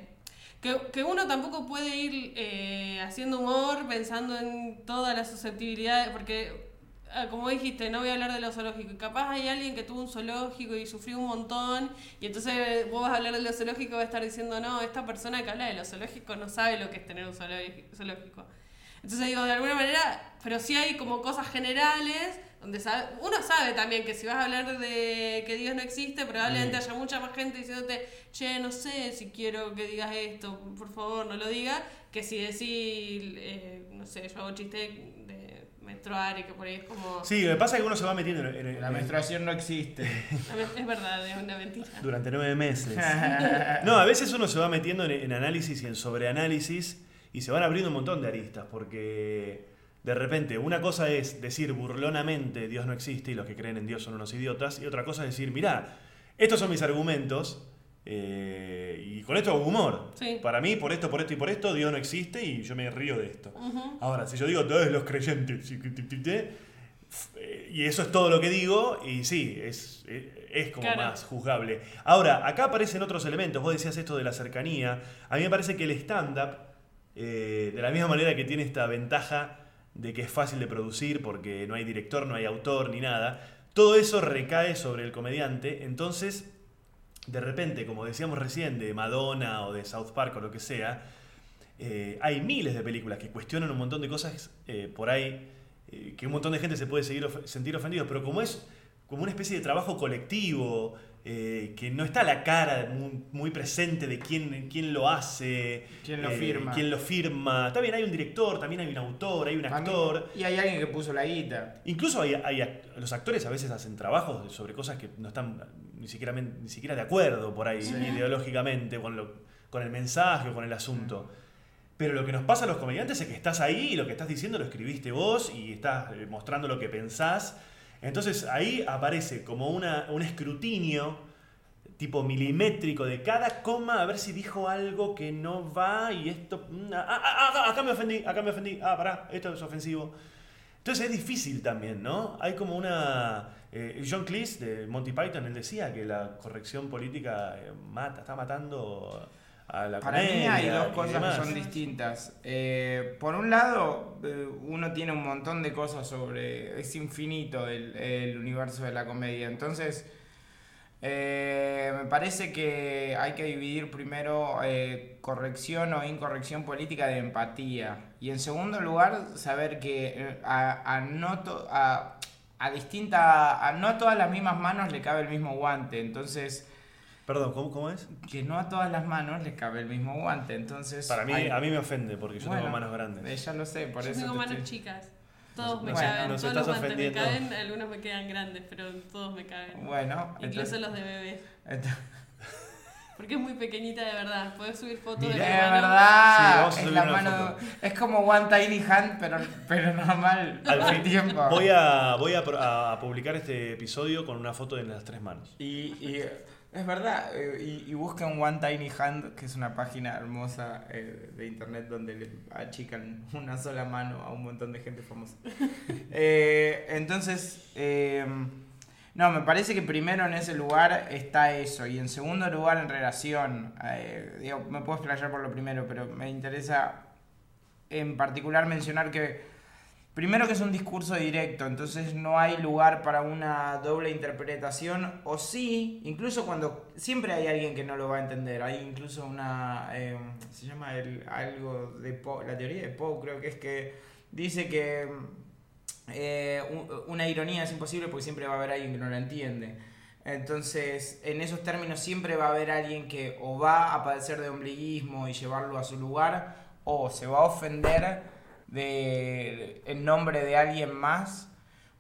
que, que uno tampoco puede ir eh, haciendo humor pensando en todas las susceptibilidades, porque, ah, como dijiste, no voy a hablar de lo zoológico. Capaz hay alguien que tuvo un zoológico y sufrió un montón, y entonces vos vas a hablar de lo zoológico y vas a estar diciendo, no, esta persona que habla de lo zoológico no sabe lo que es tener un zoológico-. Entonces digo, de alguna manera, pero sí hay como cosas generales, donde sabe- uno sabe también que si vas a hablar de que Dios no existe, probablemente haya mucha más gente diciéndote, che, no sé si quiero que digas esto, por favor no lo digas, que si decís, eh, no sé, yo hago chiste menstruar y que por ahí es como... Sí, lo que pasa es que uno se va metiendo en, en- La en- menstruación no existe. Es verdad, es una mentira. durante nueve meses. (laughs) No, a veces uno se va metiendo en, en análisis y en sobreanálisis y se van abriendo un montón de aristas porque de repente una cosa es decir burlonamente Dios no existe y los que creen en Dios son unos idiotas y otra cosa es decir, mirá, estos son mis argumentos eh, y con esto hago humor. Sí. Para mí, por esto, por esto y por esto, Dios no existe y yo me río de esto. Ahora, si yo digo todos los creyentes, y- eh, y eso es todo lo que digo, y sí, es, eh, es como Claro. más juzgable. Ahora, acá aparecen otros elementos. Vos decías esto de la cercanía. A mí me parece que el stand-up, eh, de la misma manera que tiene esta ventaja de que es fácil de producir porque no hay director, no hay autor ni nada. Todo eso recae sobre el comediante, entonces de repente, como decíamos recién, de Madonna o de South Park o lo que sea, eh, hay miles de películas que cuestionan un montón de cosas eh, por ahí, eh, que un montón de gente se puede seguir sentir ofendido, pero como es como una especie de trabajo colectivo, eh, que no está la cara muy, muy presente de quién, quién lo hace, ¿Quién lo eh, firma? quién lo firma. También hay un director, también hay un autor, hay un actor. Y hay alguien que puso la guita. Incluso hay, los actores a veces hacen trabajos sobre cosas que no están ni siquiera, ni siquiera de acuerdo por ahí Sí. ideológicamente con, lo- con el mensaje o con el asunto. Pero lo que nos pasa a los comediantes es que estás ahí y lo que estás diciendo lo escribiste vos y estás eh, mostrando lo que pensás. Entonces ahí aparece como una, un escrutinio tipo milimétrico de cada coma a ver si dijo algo que no va y esto... mm, ah, ah, ah, acá me ofendí, acá me ofendí, ah, pará, esto es ofensivo. Entonces es difícil también, ¿no? Hay como una... eh, John Cleese de Monty Python, él decía que la corrección política eh, mata, está matando a la Para mí hay dos cosas demás. que son distintas. Eh, por un lado, eh, uno tiene un montón de cosas sobre... Es infinito el, el universo de la comedia. Entonces, eh, me parece que hay que dividir primero corrección o incorrección política de empatía. Y en segundo lugar, saber que a, a no to- a, a distinta... A no a todas las mismas manos le cabe el mismo guante. Entonces... Perdón, ¿cómo, cómo es? que no a todas las manos les cabe el mismo guante. Entonces, Para mí, hay- a mí me ofende porque yo Bueno, tengo manos grandes. eh, ya lo sé, por Yo eso. tengo te manos estoy- chicas. Todos me Nos- caben, todos los guantes me caben, algunos me quedan grandes, pero todos me caben. Bueno, Incluso entonces, los de bebé. entonces- (laughs) Porque es muy pequeñita de verdad. Puedes subir fotos Mirá, de mi mano. Sí, verdad, a es la mano, es como One Tiny Hand, pero, pero normal Al fin, tiempo. Voy a, voy a, a publicar este episodio con una foto de las tres manos. Y, y, es verdad, eh, y, y busquen One Tiny Hand, que es una página hermosa eh, de internet donde le achican una sola mano a un montón de gente famosa. (laughs) Eh, entonces, eh, no, me parece que primero en ese lugar está eso, y en segundo lugar en relación, digo, me puedo explayar por lo primero, pero me interesa en particular mencionar que Primero que es un discurso directo, entonces no hay lugar para una doble interpretación, o sí, incluso cuando siempre hay alguien que no lo va a entender, hay incluso una, eh, se llama el, algo de Poe, la teoría de Poe creo que es que dice que eh, una ironía es imposible porque siempre va a haber alguien que no la entiende. Entonces, en esos términos siempre va a haber alguien que o va a padecer de ombliguismo y llevarlo a su lugar, o se va a ofender de, en nombre de alguien más.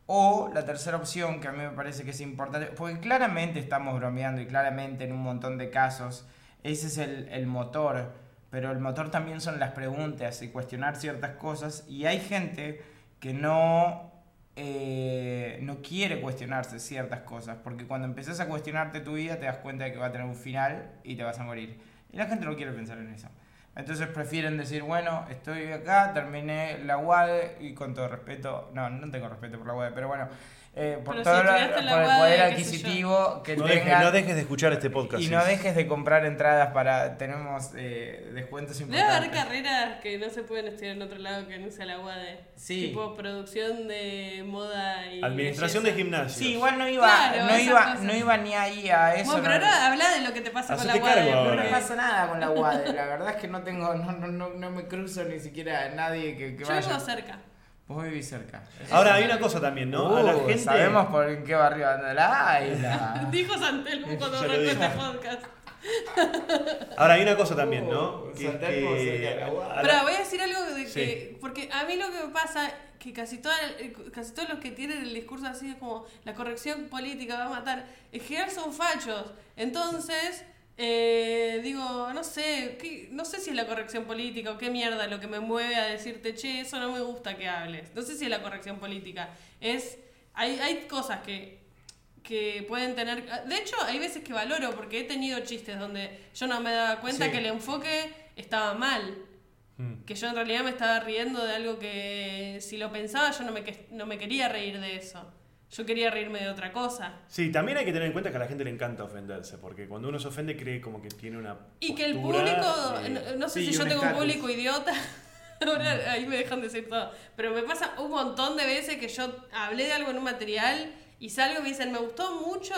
O la tercera opción, que a mí me parece que es importante, porque claramente estamos bromeando y claramente en un montón de casos ese es el, el motor, pero el motor también son las preguntas y cuestionar ciertas cosas y hay gente que no, eh, no quiere cuestionarse ciertas cosas, porque cuando empezás a cuestionarte tu vida te das cuenta de que va a tener un final y te vas a morir. Y la gente no quiere pensar en eso. Entonces prefieren decir, bueno, estoy acá, terminé la UADE y con todo respeto, no, no tengo respeto por la UADE, pero bueno, eh, por Pero todo si lo- por el poder yo. adquisitivo que No, tengan. dejes, no dejes de escuchar este podcast. Y sí. no dejes de comprar entradas para. Tenemos eh, descuentos Debe importantes. haber carreras que no se pueden estudiar en otro lado que no sea la UADE. Sí. Tipo producción de moda y. Administración de gimnasio. Sí, igual no iba, Claro, no, iba, cosas. no iba ni ahí a eso. Bueno, no- pero ahora habla de lo que te pasa con la UADE. no me pasa nada con la UADE. La (laughs) verdad es que no tengo. No, no, no, no me cruzo ni siquiera a nadie que, que Yo vaya. vivo cerca. Vos vivís cerca. Ahora hay una cosa también, ¿no? a la Uh, gente. Sabemos por en qué barrio anda la Aila. (laughs) Dijo Santelmo (laughs) cuando arrancó este podcast. (laughs) Ahora hay una cosa también, ¿no? Uh, Que- Santelmo que- cerca de la Pero voy a decir algo de que. Sí. Porque a mí lo que me pasa que casi, toda, casi todos los que tienen el discurso así de como la corrección política va a matar, en general son fachos. Entonces, eh, digo, no sé, ¿qué- no sé si es la corrección política o qué mierda lo que me mueve a decirte, che, eso no me gusta que hables. No sé si es la corrección política. Es. Hay, hay cosas que que pueden tener... De hecho, hay veces que valoro porque he tenido chistes donde yo no me daba cuenta Sí. que el enfoque estaba mal. Mm. Que yo en realidad me estaba riendo de algo que si lo pensaba yo no me, no me quería reír de eso. Yo quería reírme de otra cosa. Sí, también hay que tener en cuenta que a la gente le encanta ofenderse, porque cuando uno se ofende cree como que tiene una. Y que el público, eh, no, no sé sí, si yo tengo un público idiota, (laughs) Ahora ahí me dejan decir todo. Pero me pasa un montón de veces que yo hablé de algo en un material y salgo y me dicen, me gustó mucho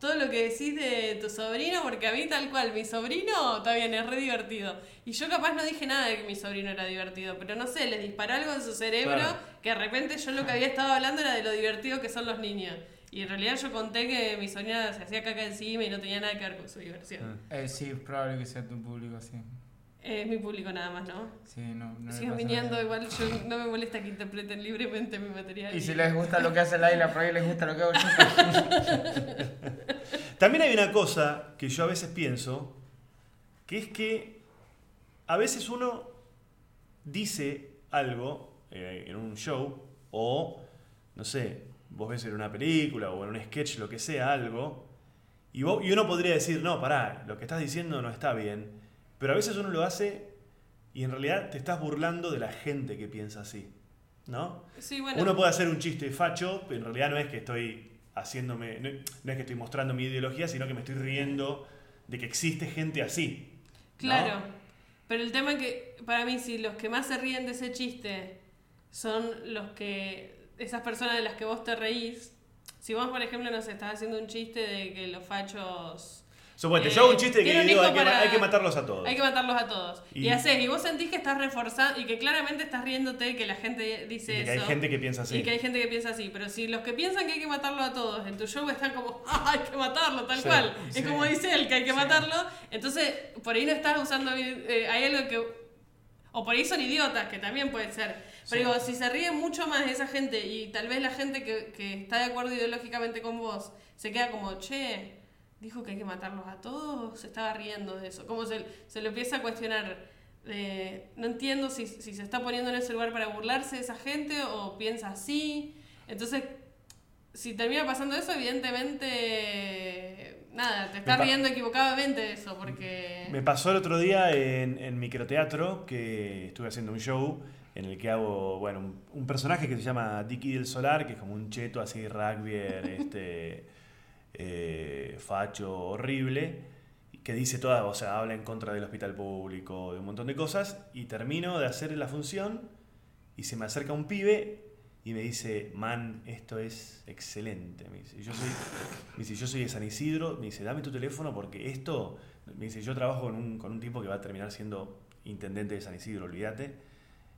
todo lo que decís de tu sobrino, porque a mí tal cual, mi sobrino también es re divertido. Y yo capaz no dije nada de que mi sobrino era divertido, pero no sé, les disparó algo en su cerebro Claro. que de repente yo lo que había estado hablando era de lo divertido que son los niños. Y en realidad yo conté que mi sobrina se hacía caca encima y no tenía nada que ver con su diversión. Eh, sí, es probable que sea tu público, sí. Es mi público nada más, ¿no? Sí, no, no Sigan viniendo, nada. igual yo no me molesta que interpreten libremente mi material. Y si les gusta lo que hace Laila, por ahí les gusta lo que hago yo. (laughs) También hay una cosa que yo a veces pienso, que es que a veces uno dice algo eh, en un show o, no sé, vos ves en una película o en un sketch, lo que sea, algo, y, vos- y uno podría decir, no, pará, lo que estás diciendo no está bien, pero a veces uno lo hace y en realidad te estás burlando de la gente que piensa así, ¿no? Sí, bueno. Uno puede hacer un chiste facho, pero en realidad no es que estoy haciéndome, no, no es que estoy mostrando mi ideología, sino que me estoy riendo de que existe gente así. ¿no? Claro. Pero el tema es que, para mí, si los que más se ríen de ese chiste son los que. esas personas de las que vos te reís. Si vos, por ejemplo, nos estás haciendo un chiste de que los fachos. Suponete, Eh, yo hago un chiste que digo hay que, para- hay que matarlos a todos. Hay que matarlos a todos. Y, Y- haces, y vos sentís que estás reforzando y que claramente estás riéndote que la gente Y dice de que hay eso. gente que piensa así. Y que hay gente que piensa así, pero si los que piensan que hay que matarlo a todos en tu show están como, (laughs) "Ah, hay que matarlo, tal Sí, cual. sí. Es como dice él, que hay que Sí. matarlo. Entonces, por ahí no estás usando eh, hay algo que... O por ahí son idiotas, que también puede ser. Pero digo, si se ríe mucho más esa gente y tal vez la gente que, que está de acuerdo ideológicamente con vos se queda como, che, dijo que hay que matarlos a todos, se estaba riendo de eso. Como se, se lo empieza a cuestionar. eh, no entiendo si, si se está poniendo en ese lugar para burlarse de esa gente o piensa así. Entonces, si termina pasando eso, evidentemente, nada, te estás pa- riendo equivocadamente de eso, porque... Me pasó el otro día en, en microteatro que estuve haciendo un show en el que hago, bueno, un, un personaje que se llama Dicky del Solar, que es como un cheto así, rugby, (laughs) este, eh, facho, horrible, que dice toda, o sea, habla en contra del hospital público, de un montón de cosas, y termino de hacer la función y se me acerca un pibe y me dice, man, esto es excelente. Me dice, yo soy, me dice, yo soy de San Isidro, me dice, dame tu teléfono porque esto, me dice, yo trabajo con un, con un tipo que va a terminar siendo intendente de San Isidro, olvídate.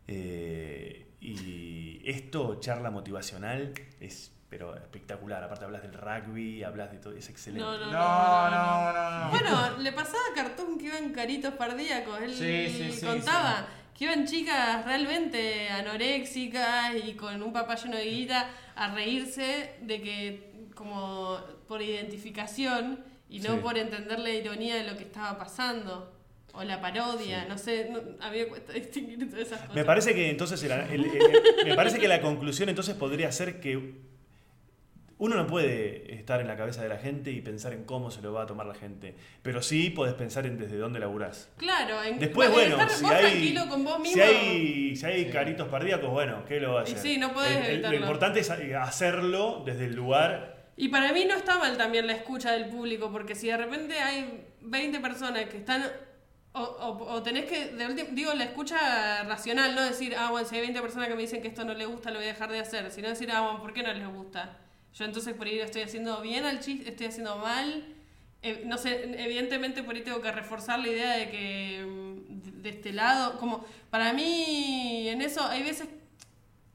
Eh, y esto, charla motivacional, es pero espectacular. Aparte hablas del rugby, hablas de todo, es excelente. No, no, No, no, no, no. Bueno, le pasaba a Cartoon que iban caritos pardíacos. Él Sí, sí, sí, contaba que iban chicas realmente anoréxicas y con un papá lleno de guita a reírse de que, como por identificación y no Sí. por entender la ironía de lo que estaba pasando. O la parodia, Sí. no sé, no, a mí me cuesta (laughs) distinguir todas esas cosas. Me parece que entonces el- el- el- me parece que la conclusión entonces podría ser que uno no puede estar en la cabeza de la gente y pensar en cómo se lo va a tomar la gente, pero sí podés pensar en desde dónde laburás. Claro, en, Después, en bueno, estar si vos hay, tranquilo con vos mismo. si hay, si hay Sí. caritos cardíacos, bueno, ¿qué lo va a hacer? sí, no podés El- el- Lo importante es hacerlo desde el lugar. Y para mí no está mal también la escucha del público, porque si de repente hay 20 personas que están... O, o- o tenés que, de digo, la escucha racional, no decir, ah, bueno, si hay 20 personas que me dicen que esto no les gusta, lo voy a dejar de hacer, sino decir, ah, bueno, ¿por qué no les gusta? Yo entonces por ahí estoy haciendo bien al chiste, estoy haciendo mal. Eh, no sé, evidentemente por ahí tengo que reforzar la idea de que mm, de, este lado, como para mí en eso hay veces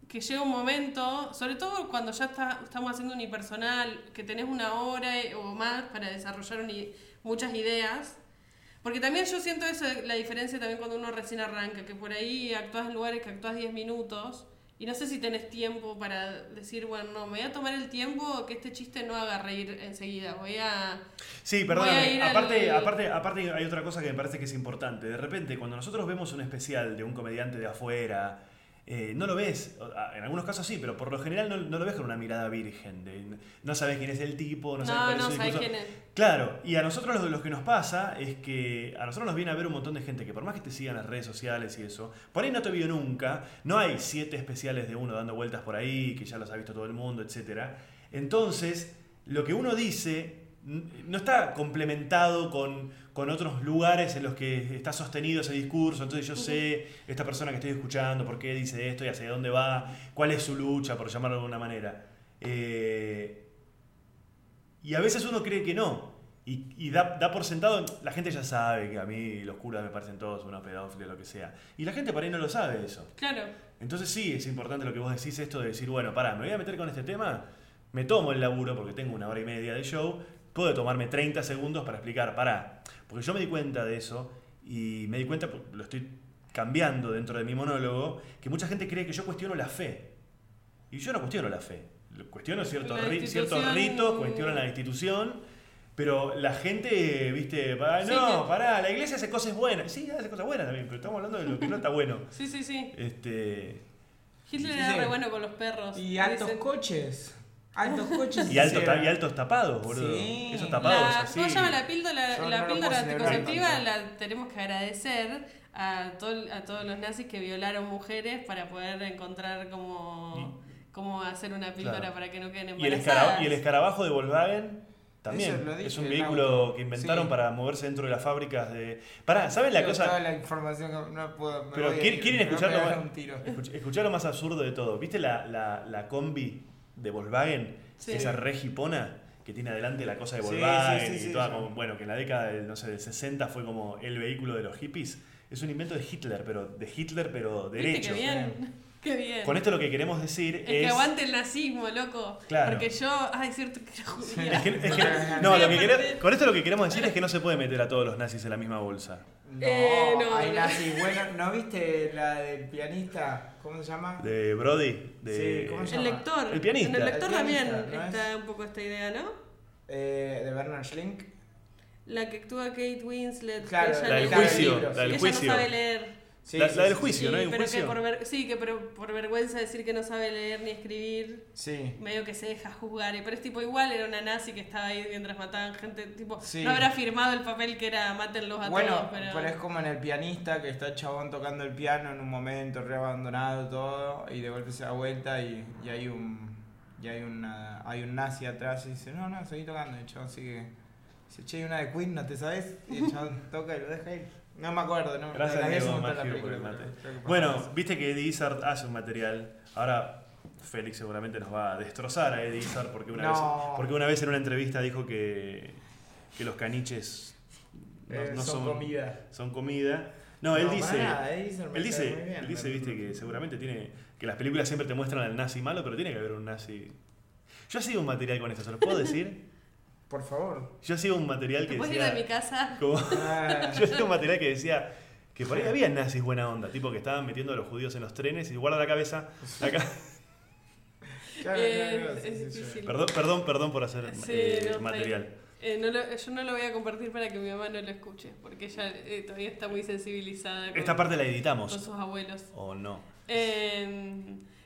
que llega un momento, sobre todo cuando ya está, estamos haciendo unipersonal, que tenés una hora o más para desarrollar uni- muchas ideas. Porque también yo siento eso, la diferencia también cuando uno recién arranca, que por ahí actúas en lugares que actúas 10 minutos y no sé si tenés tiempo para decir, bueno, no, me voy a tomar el tiempo que este chiste no haga reír enseguida, voy a... Sí, a perdóname. al- Aparte, aparte, aparte hay otra cosa que me parece que es importante. De repente, cuando nosotros vemos un especial de un comediante de afuera, eh, no lo ves, en algunos casos sí, pero por lo general no, no lo ves con una mirada virgen. de- no sabes quién es el tipo, no sabes No, no, sabes quién es. Claro, y a nosotros lo, lo que nos pasa es que a nosotros nos viene a ver un montón de gente que por más que te sigan las redes sociales y eso, por ahí no te vio nunca, no hay siete especiales de uno dando vueltas por ahí, que ya los ha visto todo el mundo, etc. Entonces, lo que uno dice no está complementado con, con otros lugares en los que está sostenido ese discurso. Entonces yo sé, esta persona que estoy escuchando, por qué dice esto y hacia dónde va, cuál es su lucha, por llamarlo de alguna manera. Eh, y a veces uno cree que no. Y, y da, da por sentado, la gente ya sabe que a mí los curas me parecen todos una pedófilia, lo que sea. Y la gente por ahí no lo sabe eso. Claro. Entonces sí, es importante lo que vos decís, esto de decir, bueno, pará, me voy a meter con este tema, me tomo el laburo porque tengo una hora y media de show, puedo tomarme 30 segundos para explicar, pará, porque yo me di cuenta de eso y me di cuenta, lo estoy cambiando dentro de mi monólogo, que mucha gente cree que yo cuestiono la fe. Y yo no cuestiono la fe, cuestiono ciertos, ciertos ritos, cuestiono la institución. Pero la gente, viste, "Ah, Sí, no, que- pará, la iglesia hace cosas buenas. Sí, hace cosas buenas también, pero estamos hablando de lo que no está bueno. (laughs) Sí, sí, sí. Este, Hitler Sí, era sí. re bueno con los perros. Y altos Dicen- coches. Altos coches. Y, alto, y altos tapados, boludo. Sí. Esos tapados La, así. ¿Cómo se llama la píldora? Yo la no lo píldora anticonceptiva la tenemos que agradecer a, todo- a todos los nazis que violaron mujeres para poder encontrar cómo, cómo hacer una píldora Claro. para que no queden Y el, embarazadas. y el escarabajo de Volkswagen también. Lo dije, es un vehículo auto. que inventaron Sí. para moverse dentro de las fábricas de. Pará, ¿saben la Tengo cosa? Toda la información que no puedo. me Pero ¿quieren- ir, quieren escucharlo pegar más? un tiro. Escuch- escuchá lo más absurdo de todo. ¿Viste la, la, la combi de Volkswagen? Sí. Esa regipona que tiene adelante la cosa de Volkswagen sí, sí, y sí, toda sí. como- bueno, que en la década del, no sé, del 60 fue como el vehículo de los hippies. Es un invento de Hitler, pero de Hitler, pero ¿Viste derecho. Qué bien. Qué bien. Con esto lo que queremos decir es es. que aguante el nazismo, loco. Claro. Porque yo. Ay, cierto que era judía. Es que- es que- no, lo que con esto lo que queremos decir es que no se puede meter a todos los nazis en la misma bolsa. No, Eh, no, hay no. nazi. Bueno, ¿no viste la del pianista? ¿Cómo se llama? De Brody, de. Sí, ¿cómo se El llama? lector. El pianista. En el lector El también pianista, ¿no es? está un poco esta idea, ¿no? Eh, de Bernard Schlink. La que actúa Kate Winslet. Claro, que ella La del juicio, la del que ella juicio. no sabe leer. Sí, la, sí, la del juicio, Sí, ¿no? Hay un pero juicio. que por ver- sí, que pero por vergüenza decir que no sabe leer ni escribir, Sí. medio que se deja juzgar. Pero es tipo igual, era una nazi que estaba ahí mientras mataban gente. Tipo, Sí. no habrá firmado el papel que era mátenlos a Bueno, todos, pero. pero es como en el pianista que está el chabón tocando el piano en un momento re abandonado todo y de golpe se da vuelta y, y hay un y hay una hay un nazi atrás y dice no no seguí tocando y el chabón sigue dice che hay una de Queen no te sabes y el chabón toca y lo deja ir no me acuerdo no Gracias, la por el mate. pasaba Bueno, eso. viste que Eddie Izzard hace un material. Ahora Félix seguramente nos va a destrozar a Eddie Izzard porque una, No. vez, porque una vez en una entrevista dijo que, que los caniches no, Eh, no son comida. Son comida. No, él dice. nada, me Él dice, bien, él dice, me- viste, que seguramente tiene. que las películas siempre te muestran al nazi malo, pero tiene que haber un nazi. Yo hacía un material con esto, ¿se los puedo decir? (laughs) por favor Yo hacía un material ¿Te que puedes ir de mi decía. casa? Como, Ah, (laughs) yo hacía un material que decía que por ahí había nazis buena onda, tipo que estaban metiendo a los judíos en los trenes y guarda la cabeza. (laughs) claro, Eh, claro, sí, es sí, sí. difícil. perdón, perdón, perdón por hacer Sí, eh, no, material. Eh, no lo- yo no lo voy a compartir para que mi mamá no lo escuche, porque ella eh, todavía está muy sensibilizada con, Esta parte la con editamos. sus abuelos. ¿O no?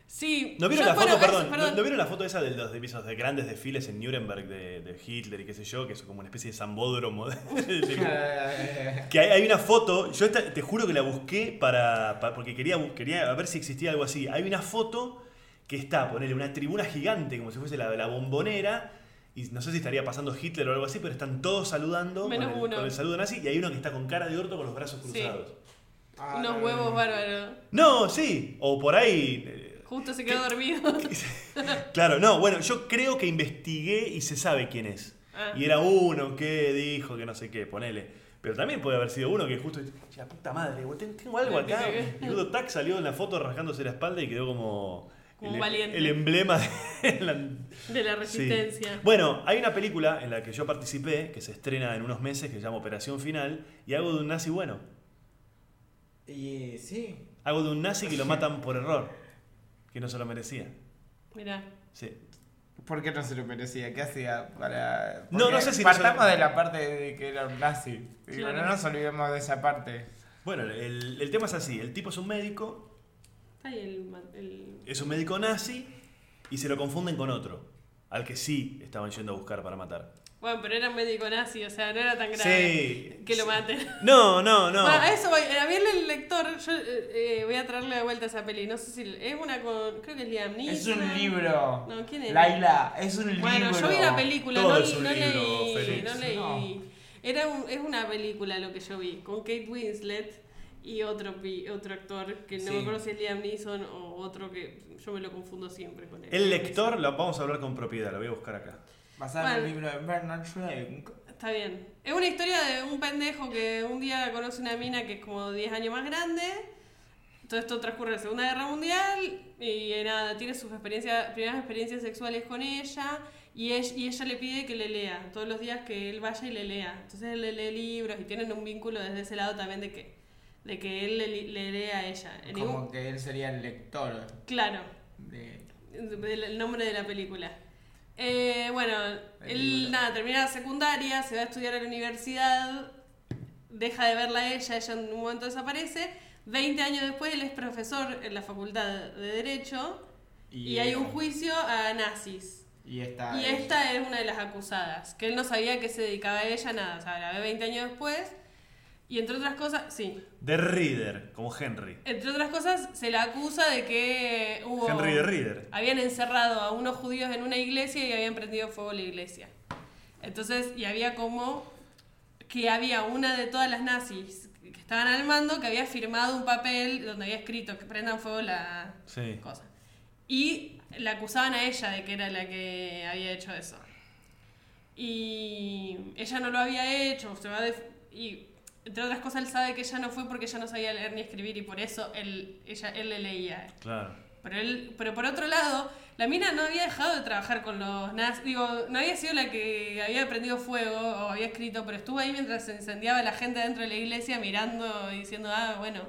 Sí. ¿No vieron, yo- la foto, perdón, ¿no, no vieron la foto esa de los de esos de grandes desfiles en Nuremberg de, de Hitler y qué sé yo, que es como una especie de zambódromo? de- de- (laughs) que hay, hay una foto, yo esta- te juro que la busqué para, pa- porque quería, quería ver si existía algo así. Hay una foto que está, ponele, una tribuna gigante, como si fuese la, la bombonera, y no sé si estaría pasando Hitler o algo así, pero están todos saludando Menos con, el, uno. con el saludo nazi, y hay uno que está con cara de orto con los brazos Sí. cruzados. Ah, Unos no, huevos bárbaros. No, sí, o por ahí... eh, Justo se quedó dormido. (laughs) Claro, no, bueno, yo creo que investigué y se sabe quién es. Ah. Y era uno que dijo que no sé qué, ponele. Pero también puede haber sido uno que justo. "Che, La puta madre, tengo algo acá. Y Udo Tac salió en la foto rasgándose la espalda y quedó como. Como el, un valiente. el emblema de (laughs) la. De la Sí. resistencia. Bueno, hay una película en la que yo participé, que se estrena en unos meses, que se llama Operación Final, y hago de un nazi bueno. Y sí. Hago de un nazi que lo matan por error, que no se lo merecía. Mirá. Sí. ¿Por qué no se lo merecía? ¿Qué hacía para.? No, no sé si no se lo- Partamos de la parte de que era un nazi. Digo, Claro. no nos olvidemos de esa parte. Bueno, el, el tema es así: el tipo es un médico, Está ahí el- es un médico nazi y se lo confunden con otro, al que sí estaban yendo a buscar para matar. Bueno, pero era un médico nazi, o sea, no era tan grave Sí. que lo maten. No, no, no. Bueno, a eso voy. A mí el lector, yo eh, eh, voy a traerle de vuelta esa peli. No sé si es una con. Creo que es Liam Neeson. Es un libro. No, ¿quién es? Laila, es un Bueno, libro. yo vi la película, Todo no, es un no libro, leí. No leí. No. Era un- es una película lo que yo vi, con Kate Winslet y otro, pi- otro actor que no Sí. me acuerdo si es Liam Neeson o otro que yo me lo confundo siempre con él. El lector, lo vamos a hablar con propiedad, lo voy a buscar acá. Basada en el Bueno. libro de Bernard Schwenk. Está bien. Es una historia de un pendejo que un día conoce una mina que es como 10 años más grande. Todo esto transcurre en la Segunda Guerra Mundial y nada, tiene sus experiencias, primeras experiencias sexuales con ella y, ella y ella le pide que le lea todos los días que él vaya y le lea. Entonces él le lee libros y tienen un vínculo desde ese lado también de que, de que él le, le lee a ella. Ningún- Como que él sería el lector claro, de... el nombre de la película. Eh, bueno, él nada, termina la secundaria, se va a estudiar a la universidad, deja de verla a ella, ella en un momento desaparece. 20 años después él es profesor en la facultad de Derecho y, hay un juicio a nazis. Y esta... Y esta es una de las acusadas, que él no sabía que se dedicaba a ella nada, o sea, la ve 20 años después. Y entre otras cosas, sí, The Reader, como Henry. entre otras cosas se la acusa de que hubo... Henry the Reader. Habían encerrado a unos judíos en una iglesia y habían prendido fuego la iglesia. Entonces, y había como que había una de todas las nazis que estaban al mando que había firmado un papel donde había escrito que prendan fuego la Sí. cosa. Y la acusaban a ella de que era la que había hecho eso. Y ella no lo había hecho, se va de- y entre otras cosas él sabe que ella no fue porque ella no sabía leer ni escribir y por eso él, ella, él le leía. Claro. Pero, él, pero por otro lado, la mina no había dejado de trabajar con los nazis. Digo, no había sido la que había prendido fuego o había escrito, pero estuvo ahí mientras se incendiaba la gente dentro de la iglesia mirando y diciendo, ah, bueno,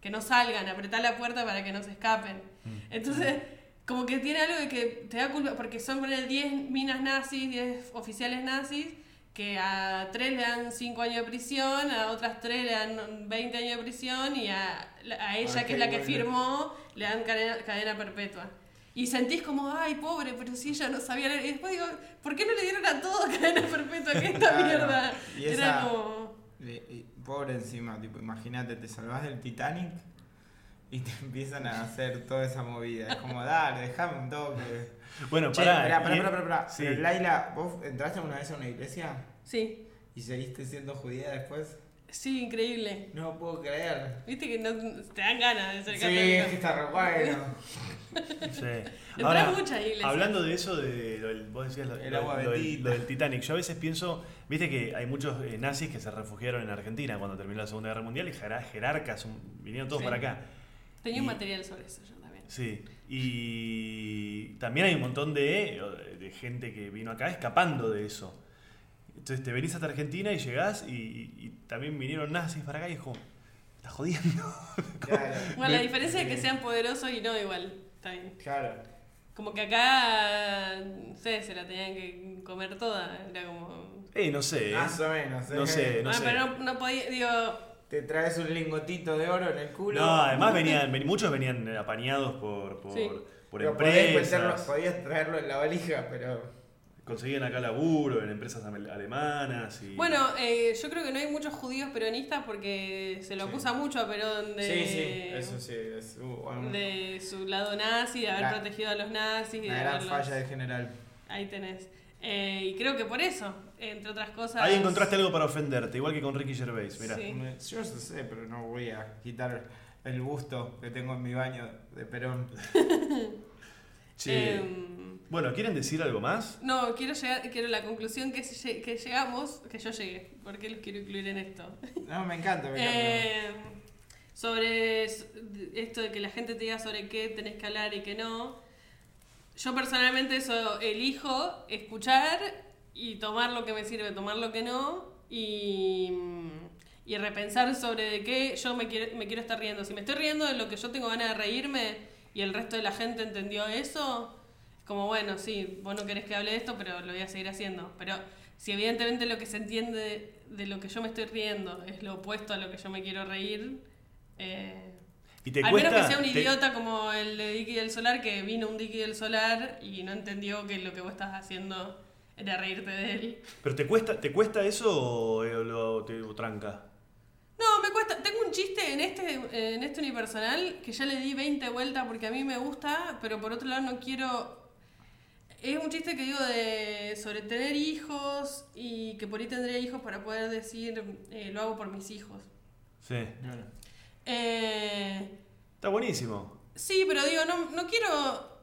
que no salgan, apretar la puerta para que no se escapen. Entonces, como que tiene algo de que te da culpa, porque son poner 10 minas nazis, 10 oficiales nazis, que a 3 le dan 5 años de prisión, a otras 3 le dan 20 años de prisión y a, a ella, Ah, que es la que bueno. firmó, le dan cadena, cadena perpetua. Y sentís como, ay, pobre, pero si ella no sabía leer. Y después digo, ¿por qué no le dieron a todos (laughs) cadena perpetua? ¿Qué esta Claro. mierda? Y Era como... pobre encima, tipo, imagínate, te salvas del Titanic y te (laughs) empiezan a hacer toda esa movida. Es como, dale, dejame un toque. Bueno, Che, pará. pará, pará, y- pará, pará. Sí. Pero Laila, ¿vos entraste alguna vez a una iglesia Sí, y seguiste siendo judía después? sí, increíble. No puedo creer. Viste que no, te dan ganas de ser Sí, católico. es que está re bueno. Sí. Entré Ahora, a muchas iglesias. hablando de eso, de, lo del- vos decías lo, El lo- agua lo del, bendita. lo del Titanic, yo a veces pienso, viste que hay muchos eh, nazis que se refugiaron en Argentina cuando terminó la Segunda Guerra Mundial y jerar- jerarcas, un- vinieron todos Sí. para acá. Tenía un material sobre eso yo también. Sí, y también hay un montón de, de gente que vino acá escapando de eso. Entonces te venís hasta Argentina y llegás y, y- y también vinieron nazis para acá y es como, "Me estás jodiendo. (laughs) Claro, Bueno, la diferencia es que sean poderosos y no igual. Está bien. claro. Como que acá, no sé, se la tenían que comer toda. Era como... Eh, no sé, ¿eh? Más o menos. no ¿eh? sé, no ah, sé. pero no, no podía, digo... Te traes un lingotito de oro en el culo. No, además venían, ven- muchos venían apañados por, por, Sí. por podías, empresas. meterlo- podías traerlo en la valija, pero. Conseguían acá laburo en empresas alemanas. Y... Bueno, eh, yo creo que no hay muchos judíos peronistas porque se lo Sí. acusa mucho a Perón de, Sí, sí, eso sí. Es uh, bueno, de su lado nazi, de haber La- protegido a los nazis. de gran haberlos- falla del general. Ahí tenés. Eh, y creo que por eso, entre otras cosas... Ahí encontraste algo para ofenderte, igual que con Ricky Gervais, mira. Sí. Yo no sé, pero no voy a quitar el busto que tengo en mi baño de Perón. (laughs) Che, Em, Bueno, ¿quieren decir algo más? no, quiero llegar, quiero la conclusión que, se- que llegamos, que yo llegué, porque los quiero incluir en esto. No, me encanta, me encanta. Eh, sobre esto de que la gente te diga sobre qué tenés que hablar y qué no. Yo personalmente eso elijo escuchar y tomar lo que me sirve, tomar lo que no y, y repensar sobre de qué yo me quiero, me quiero estar riendo. Si me estoy riendo de lo que yo tengo ganas de reírme y el resto de la gente entendió eso, es como bueno, sí, vos no querés que hable de esto, pero lo voy a seguir haciendo. Pero si evidentemente lo que se entiende de, de lo que yo me estoy riendo es lo opuesto a lo que yo me quiero reír, eh, Y te al cuesta. menos que sea un te- idiota como el de Dicky del Solar, que vino un Dicky del Solar y no entendió que lo que vos estás haciendo era reírte de él. ¿Pero te cuesta, te cuesta eso o, o lo, te o tranca? No, me cuesta. Tengo un chiste en este, en este unipersonal que ya le di 20 vueltas porque a mí me gusta, pero por otro lado no quiero. Es un chiste que digo de sobre tener hijos y que por ahí tendría hijos para poder decir eh, lo hago por mis hijos. Sí. Eh, Está buenísimo. sí, pero digo, no, no quiero.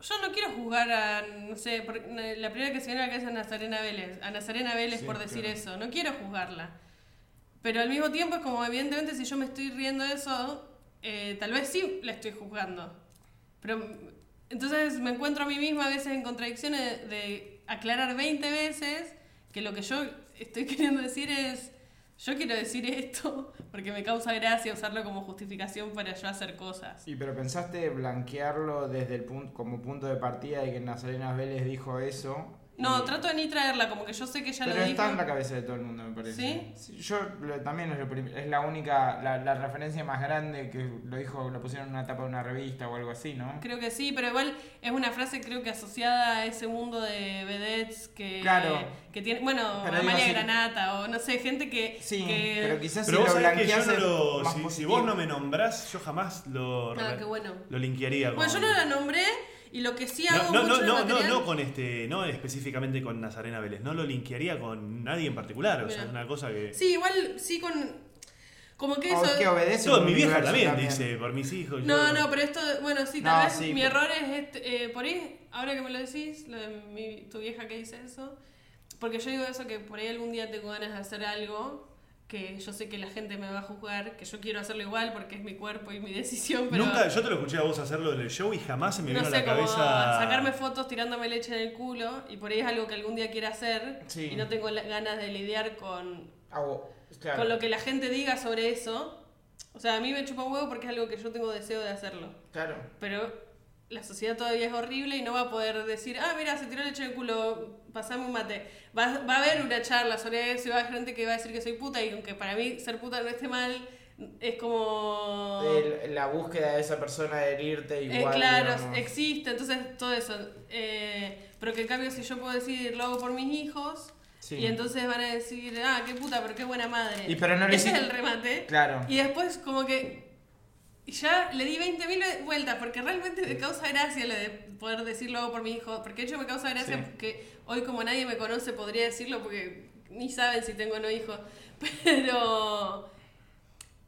Yo no quiero juzgar a, no sé, por- la primera que se viene a la cabeza es Nazarena Vélez. A Nazarena Vélez Sí, por decir claro. eso. No quiero juzgarla. Pero al mismo tiempo es como, evidentemente, si yo me estoy riendo de eso, eh, tal vez sí la estoy juzgando. Pero entonces me encuentro a mí misma a veces en contradicciones de, de aclarar 20 veces que lo que yo estoy (laughs) queriendo decir es, yo quiero decir esto (laughs) porque me causa gracia usarlo como justificación para yo hacer cosas. Y pero pensaste blanquearlo desde el punto, como punto de partida de que Nazarena Vélez dijo eso. No, y- trato de ni traerla, como que yo sé que ya Pero lo dijo. está en la cabeza de todo el mundo, me parece. ¿Sí? yo lo- también es, lo prim- es la única, la, la referencia más grande que lo dijo, lo pusieron en una tapa de una revista o algo así, ¿no? Creo que sí, pero igual es una frase creo que asociada a ese mundo de vedettes que, Claro. que tiene, bueno, Pero digo, Amalia sí. Granata o no sé, gente que... Sí, que- pero quizás Pero si vos lo sabés que yo blanqueas no lo. Si, vos no me nombrás, yo jamás lo, Ah, qué bueno. lo linkearía. Bueno, yo no la nombré y lo que sí hago No, no, mucho no, no, no, material- no con este, no específicamente con Nazarena Vélez, no lo linkearía con nadie en particular, o sea, es una cosa que... Sí, igual sí con... Como que O eso... es que obedece Todo, un mi vieja también, dice, por mis hijos. No, yo- no, pero esto, bueno, sí, tal No, vez sí, mi pero- error es este, eh, por ahí, ahora que me lo decís, lo de mi- tu vieja que dice eso, porque yo digo eso que por ahí algún día tengo ganas de hacer algo que yo sé que la gente me va a juzgar, que yo quiero hacerlo igual porque es mi cuerpo y mi decisión, pero Nunca, yo te lo escuché a vos hacerlo del show y jamás se me no vino sé, a la como cabeza... sacarme fotos tirándome leche en el culo y por ahí es algo que algún día quiero hacer Sí. y no tengo ganas de lidiar con, claro. con lo que la gente diga sobre eso. O sea, a mí me chupa un huevo porque es algo que yo tengo deseo de hacerlo. Claro. Pero la sociedad todavía es horrible y no va a poder decir, ah, mira, se tiró leche en el culo, pasame un mate. Va, va a haber una charla sobre eso y va a haber gente que va a decir que soy puta y aunque para mí ser puta no esté mal, es como... El- la búsqueda de esa persona de herirte Eh, igual. claro, digamos. existe, entonces todo eso. Eh, pero que en cambio si yo puedo decir, lo hago por mis hijos, Sí. y entonces van a decir, ah, qué puta, pero qué buena madre. Y pero no le Ese es el remate. Claro. Y después como que ya le di 20.000 vueltas porque realmente me causa gracia lo de poder decirlo por mi hijo. Porque de hecho me causa gracia Sí. porque hoy como nadie me conoce podría decirlo porque ni saben si tengo o no hijo. (laughs) Pero...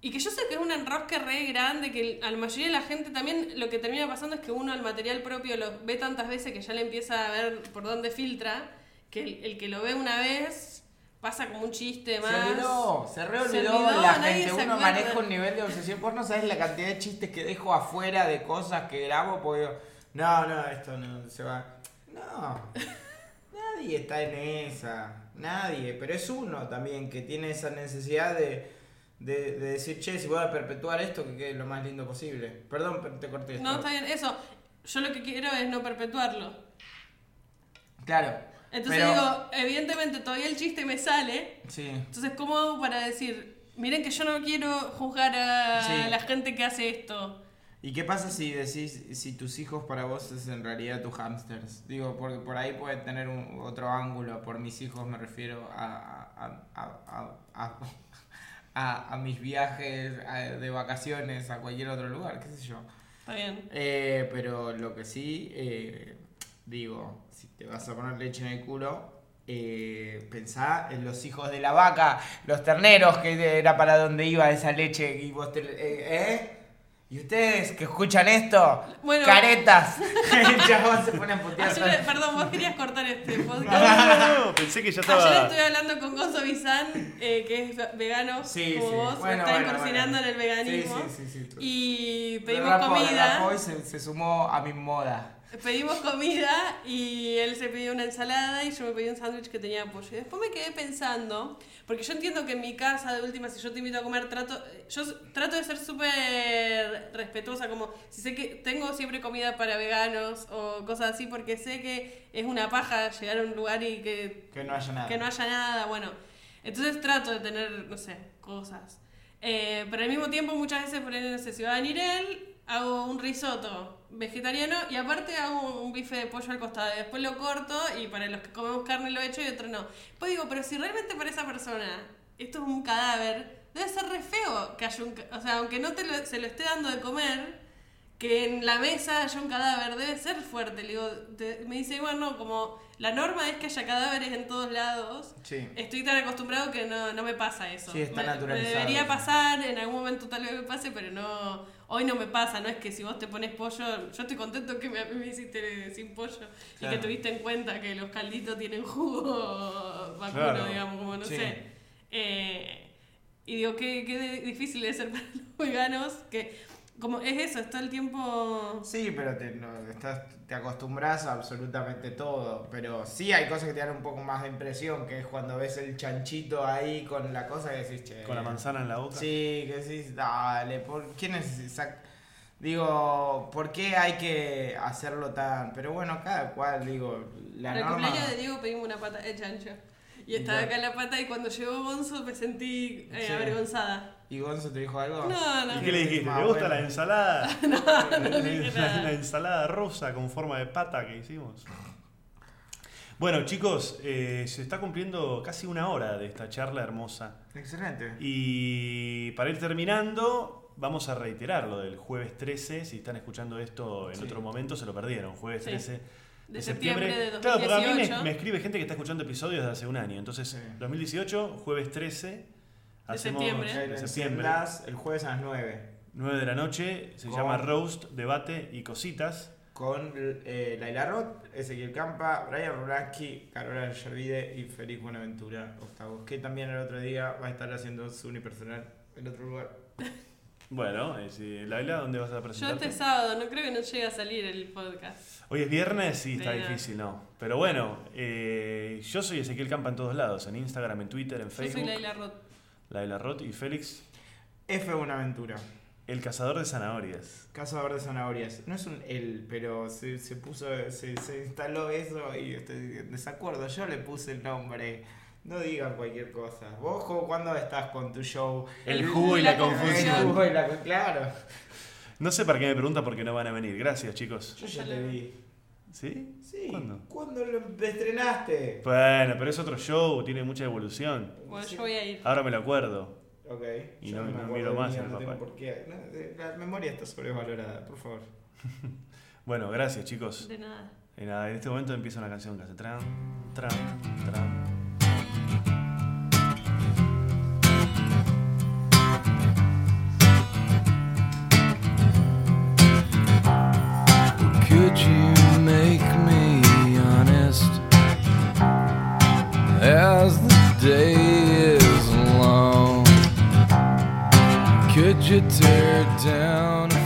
Y que yo sé que es un enrosque re grande, que a la mayoría de la gente también lo que termina pasando es que uno el material propio lo ve tantas veces que ya le empieza a ver por dónde filtra, que el, el que lo ve una vez pasa como un chiste más. Se olvidó, se re Se olvidó la gente. Uno maneja un nivel de obsesión. Vos no sabés la cantidad de chistes que dejo afuera de cosas que grabo porque no, no, esto no se va. No, (laughs) nadie está en esa. Nadie, pero es uno también que tiene esa necesidad de, de, de decir, che, si voy a perpetuar esto, que quede lo más lindo posible. Perdón, pero te corté esto. No, está bien, eso. Yo lo que quiero es no perpetuarlo. Claro. Entonces pero- digo, evidentemente todavía el chiste me sale. Sí. Entonces, ¿cómo hago para decir, miren que yo no quiero juzgar a Sí. la gente que hace esto? ¿Y qué pasa si decís si tus hijos para vos es en realidad tus hamsters? Digo, porque por ahí puede tener un- otro ángulo. Por mis hijos me refiero a, a, a, a, a- mis viajes a- de vacaciones a cualquier otro lugar, qué sé yo. Está bien. Eh, pero lo que sí, eh, digo, te vas a poner leche en el culo, eh, pensá en los hijos de la vaca, los terneros, que era para donde iba esa leche y vos te... eh, ¿eh? ¿Y ustedes que escuchan esto? Bueno. ¡Caretas! (laughs) (laughs) Se pone a putear. Ayer- perdón, vos querías cortar este (laughs) podcast. No, no, no, no, pensé que ya Ayer estaba... estuve hablando con Gonzo Bizán, eh, que es vegano Sí, como sí. vos, Bueno, está bueno, incursionando bueno. en el veganismo. Sí, sí, sí, sí. Y pedimos Rapó, comida. y se, se sumó a mi moda. Pedimos comida y él se pidió una ensalada y yo me pedí un sándwich que tenía pollo. Y después me quedé pensando, porque yo entiendo que en mi casa, de última, si yo te invito a comer, trato, yo trato de ser súper respetuosa, como si sé que tengo siempre comida para veganos o cosas así, porque sé que es una paja llegar a un lugar y que Que no haya nada. que no haya nada, bueno. Entonces trato de tener, no sé, cosas. Eh, pero al mismo tiempo muchas veces, por ahí, no sé, si va a venir él, hago un risotto vegetariano y aparte hago un bife de pollo al costado. Después lo corto y para los que comemos carne lo echo y otro no. Pues digo, pero si realmente para esa persona esto es un cadáver, debe ser re feo que haya un... O sea, aunque no te lo- se lo esté dando de comer, que en la mesa haya un cadáver, debe ser fuerte. Le digo, te- me dice, bueno, como la norma es que haya cadáveres en todos lados. Sí. Estoy tan acostumbrado que no, no me pasa eso. Sí, está me, naturalizado me debería pasar, en algún momento tal vez me pase, pero no. Hoy no me pasa, no es que si vos te pones pollo, yo estoy contento que me, me hiciste sin pollo y que tuviste en cuenta que los calditos tienen jugo (laughs) vacuno, Claro. digamos, como no Sí. sé. Eh, y digo, qué, qué de- difícil es ser para los veganos, que como es eso, es todo el tiempo... Sí, pero te, no, estás, te acostumbras a absolutamente todo. Pero sí hay cosas que te dan un poco más de impresión, que es cuando ves el chanchito ahí con la cosa que decís, che. Con la manzana en la boca. Sí, que decís, dale, ¿por qué neces- Digo, ¿por qué hay que hacerlo tan...? Pero bueno, cada cual, digo, la Para el norma... cumpleaños de Diego pedimos una pata de chancho. Y estaba acá la pata y cuando llegó Gonzo me sentí eh, Sí. avergonzada. ¿Y Gonzo te dijo algo? No, no. ¿Y qué le dijiste? Más ¿Le gusta bueno. la ensalada? (laughs) no (laughs) dije la, nada. la ensalada rosa con forma de pata que hicimos. Bueno, chicos, eh, se está cumpliendo casi una hora de esta charla hermosa. Excelente. Y para ir terminando, vamos a reiterar lo del jueves 13. Si están escuchando esto en Sí. otro momento, se lo perdieron. Jueves Sí. 13 de, De septiembre. septiembre de Claro, porque a mí me, 2018. me escribe gente que está escuchando episodios de hace un año. Entonces, Sí. 2018, jueves 13. Hacemos septiembre. de El, septiembre. el jueves a las 9. 9 de la noche. Se Con- llama Roast, Debate y Cositas. Con eh, Laila Roth, Ezequiel Campa, Brian Rulaski, Carola Yervide y Félix Buenaventura Octavos, que también el otro día va a estar haciendo su unipersonal en otro lugar. (laughs) Bueno, eh, si- Laila, ¿dónde vas a Yo presentarte? este sábado, no creo que no llegue a salir el podcast. Hoy es viernes, sí, está difícil, ¿no? Pero bueno, eh, yo soy Ezequiel Campa en todos lados, en Instagram, en Twitter, en Yo Facebook. soy Laila Roth. Laila Roth y Félix, F. Buenaventura, el cazador de zanahorias. cazador de zanahorias. No es un él, pero se, se puso, se, se instaló eso y estoy en desacuerdo. Yo le puse el nombre. No digan cualquier cosa. Vos, ¿cuándo estás con tu show? El jugo y la El confusión. jugo y la Claro. No sé para qué me pregunta porque no van a venir. Gracias, chicos. Yo ya te vi. ¿Sí? Sí. ¿Cuándo? ¿Cuándo lo estrenaste? Bueno, pero es otro show, tiene mucha evolución. Bueno, Sí. yo voy a ir. Ahora me lo acuerdo. Ok. Y yo no- me no miro de más el no tengo papá. por qué. No, de- la memoria está sobrevalorada, por favor. (laughs) Bueno, gracias, chicos. De nada. Y nada, en este momento empieza una canción que hace tran, tran, tran. Could you day is long? Could you tear down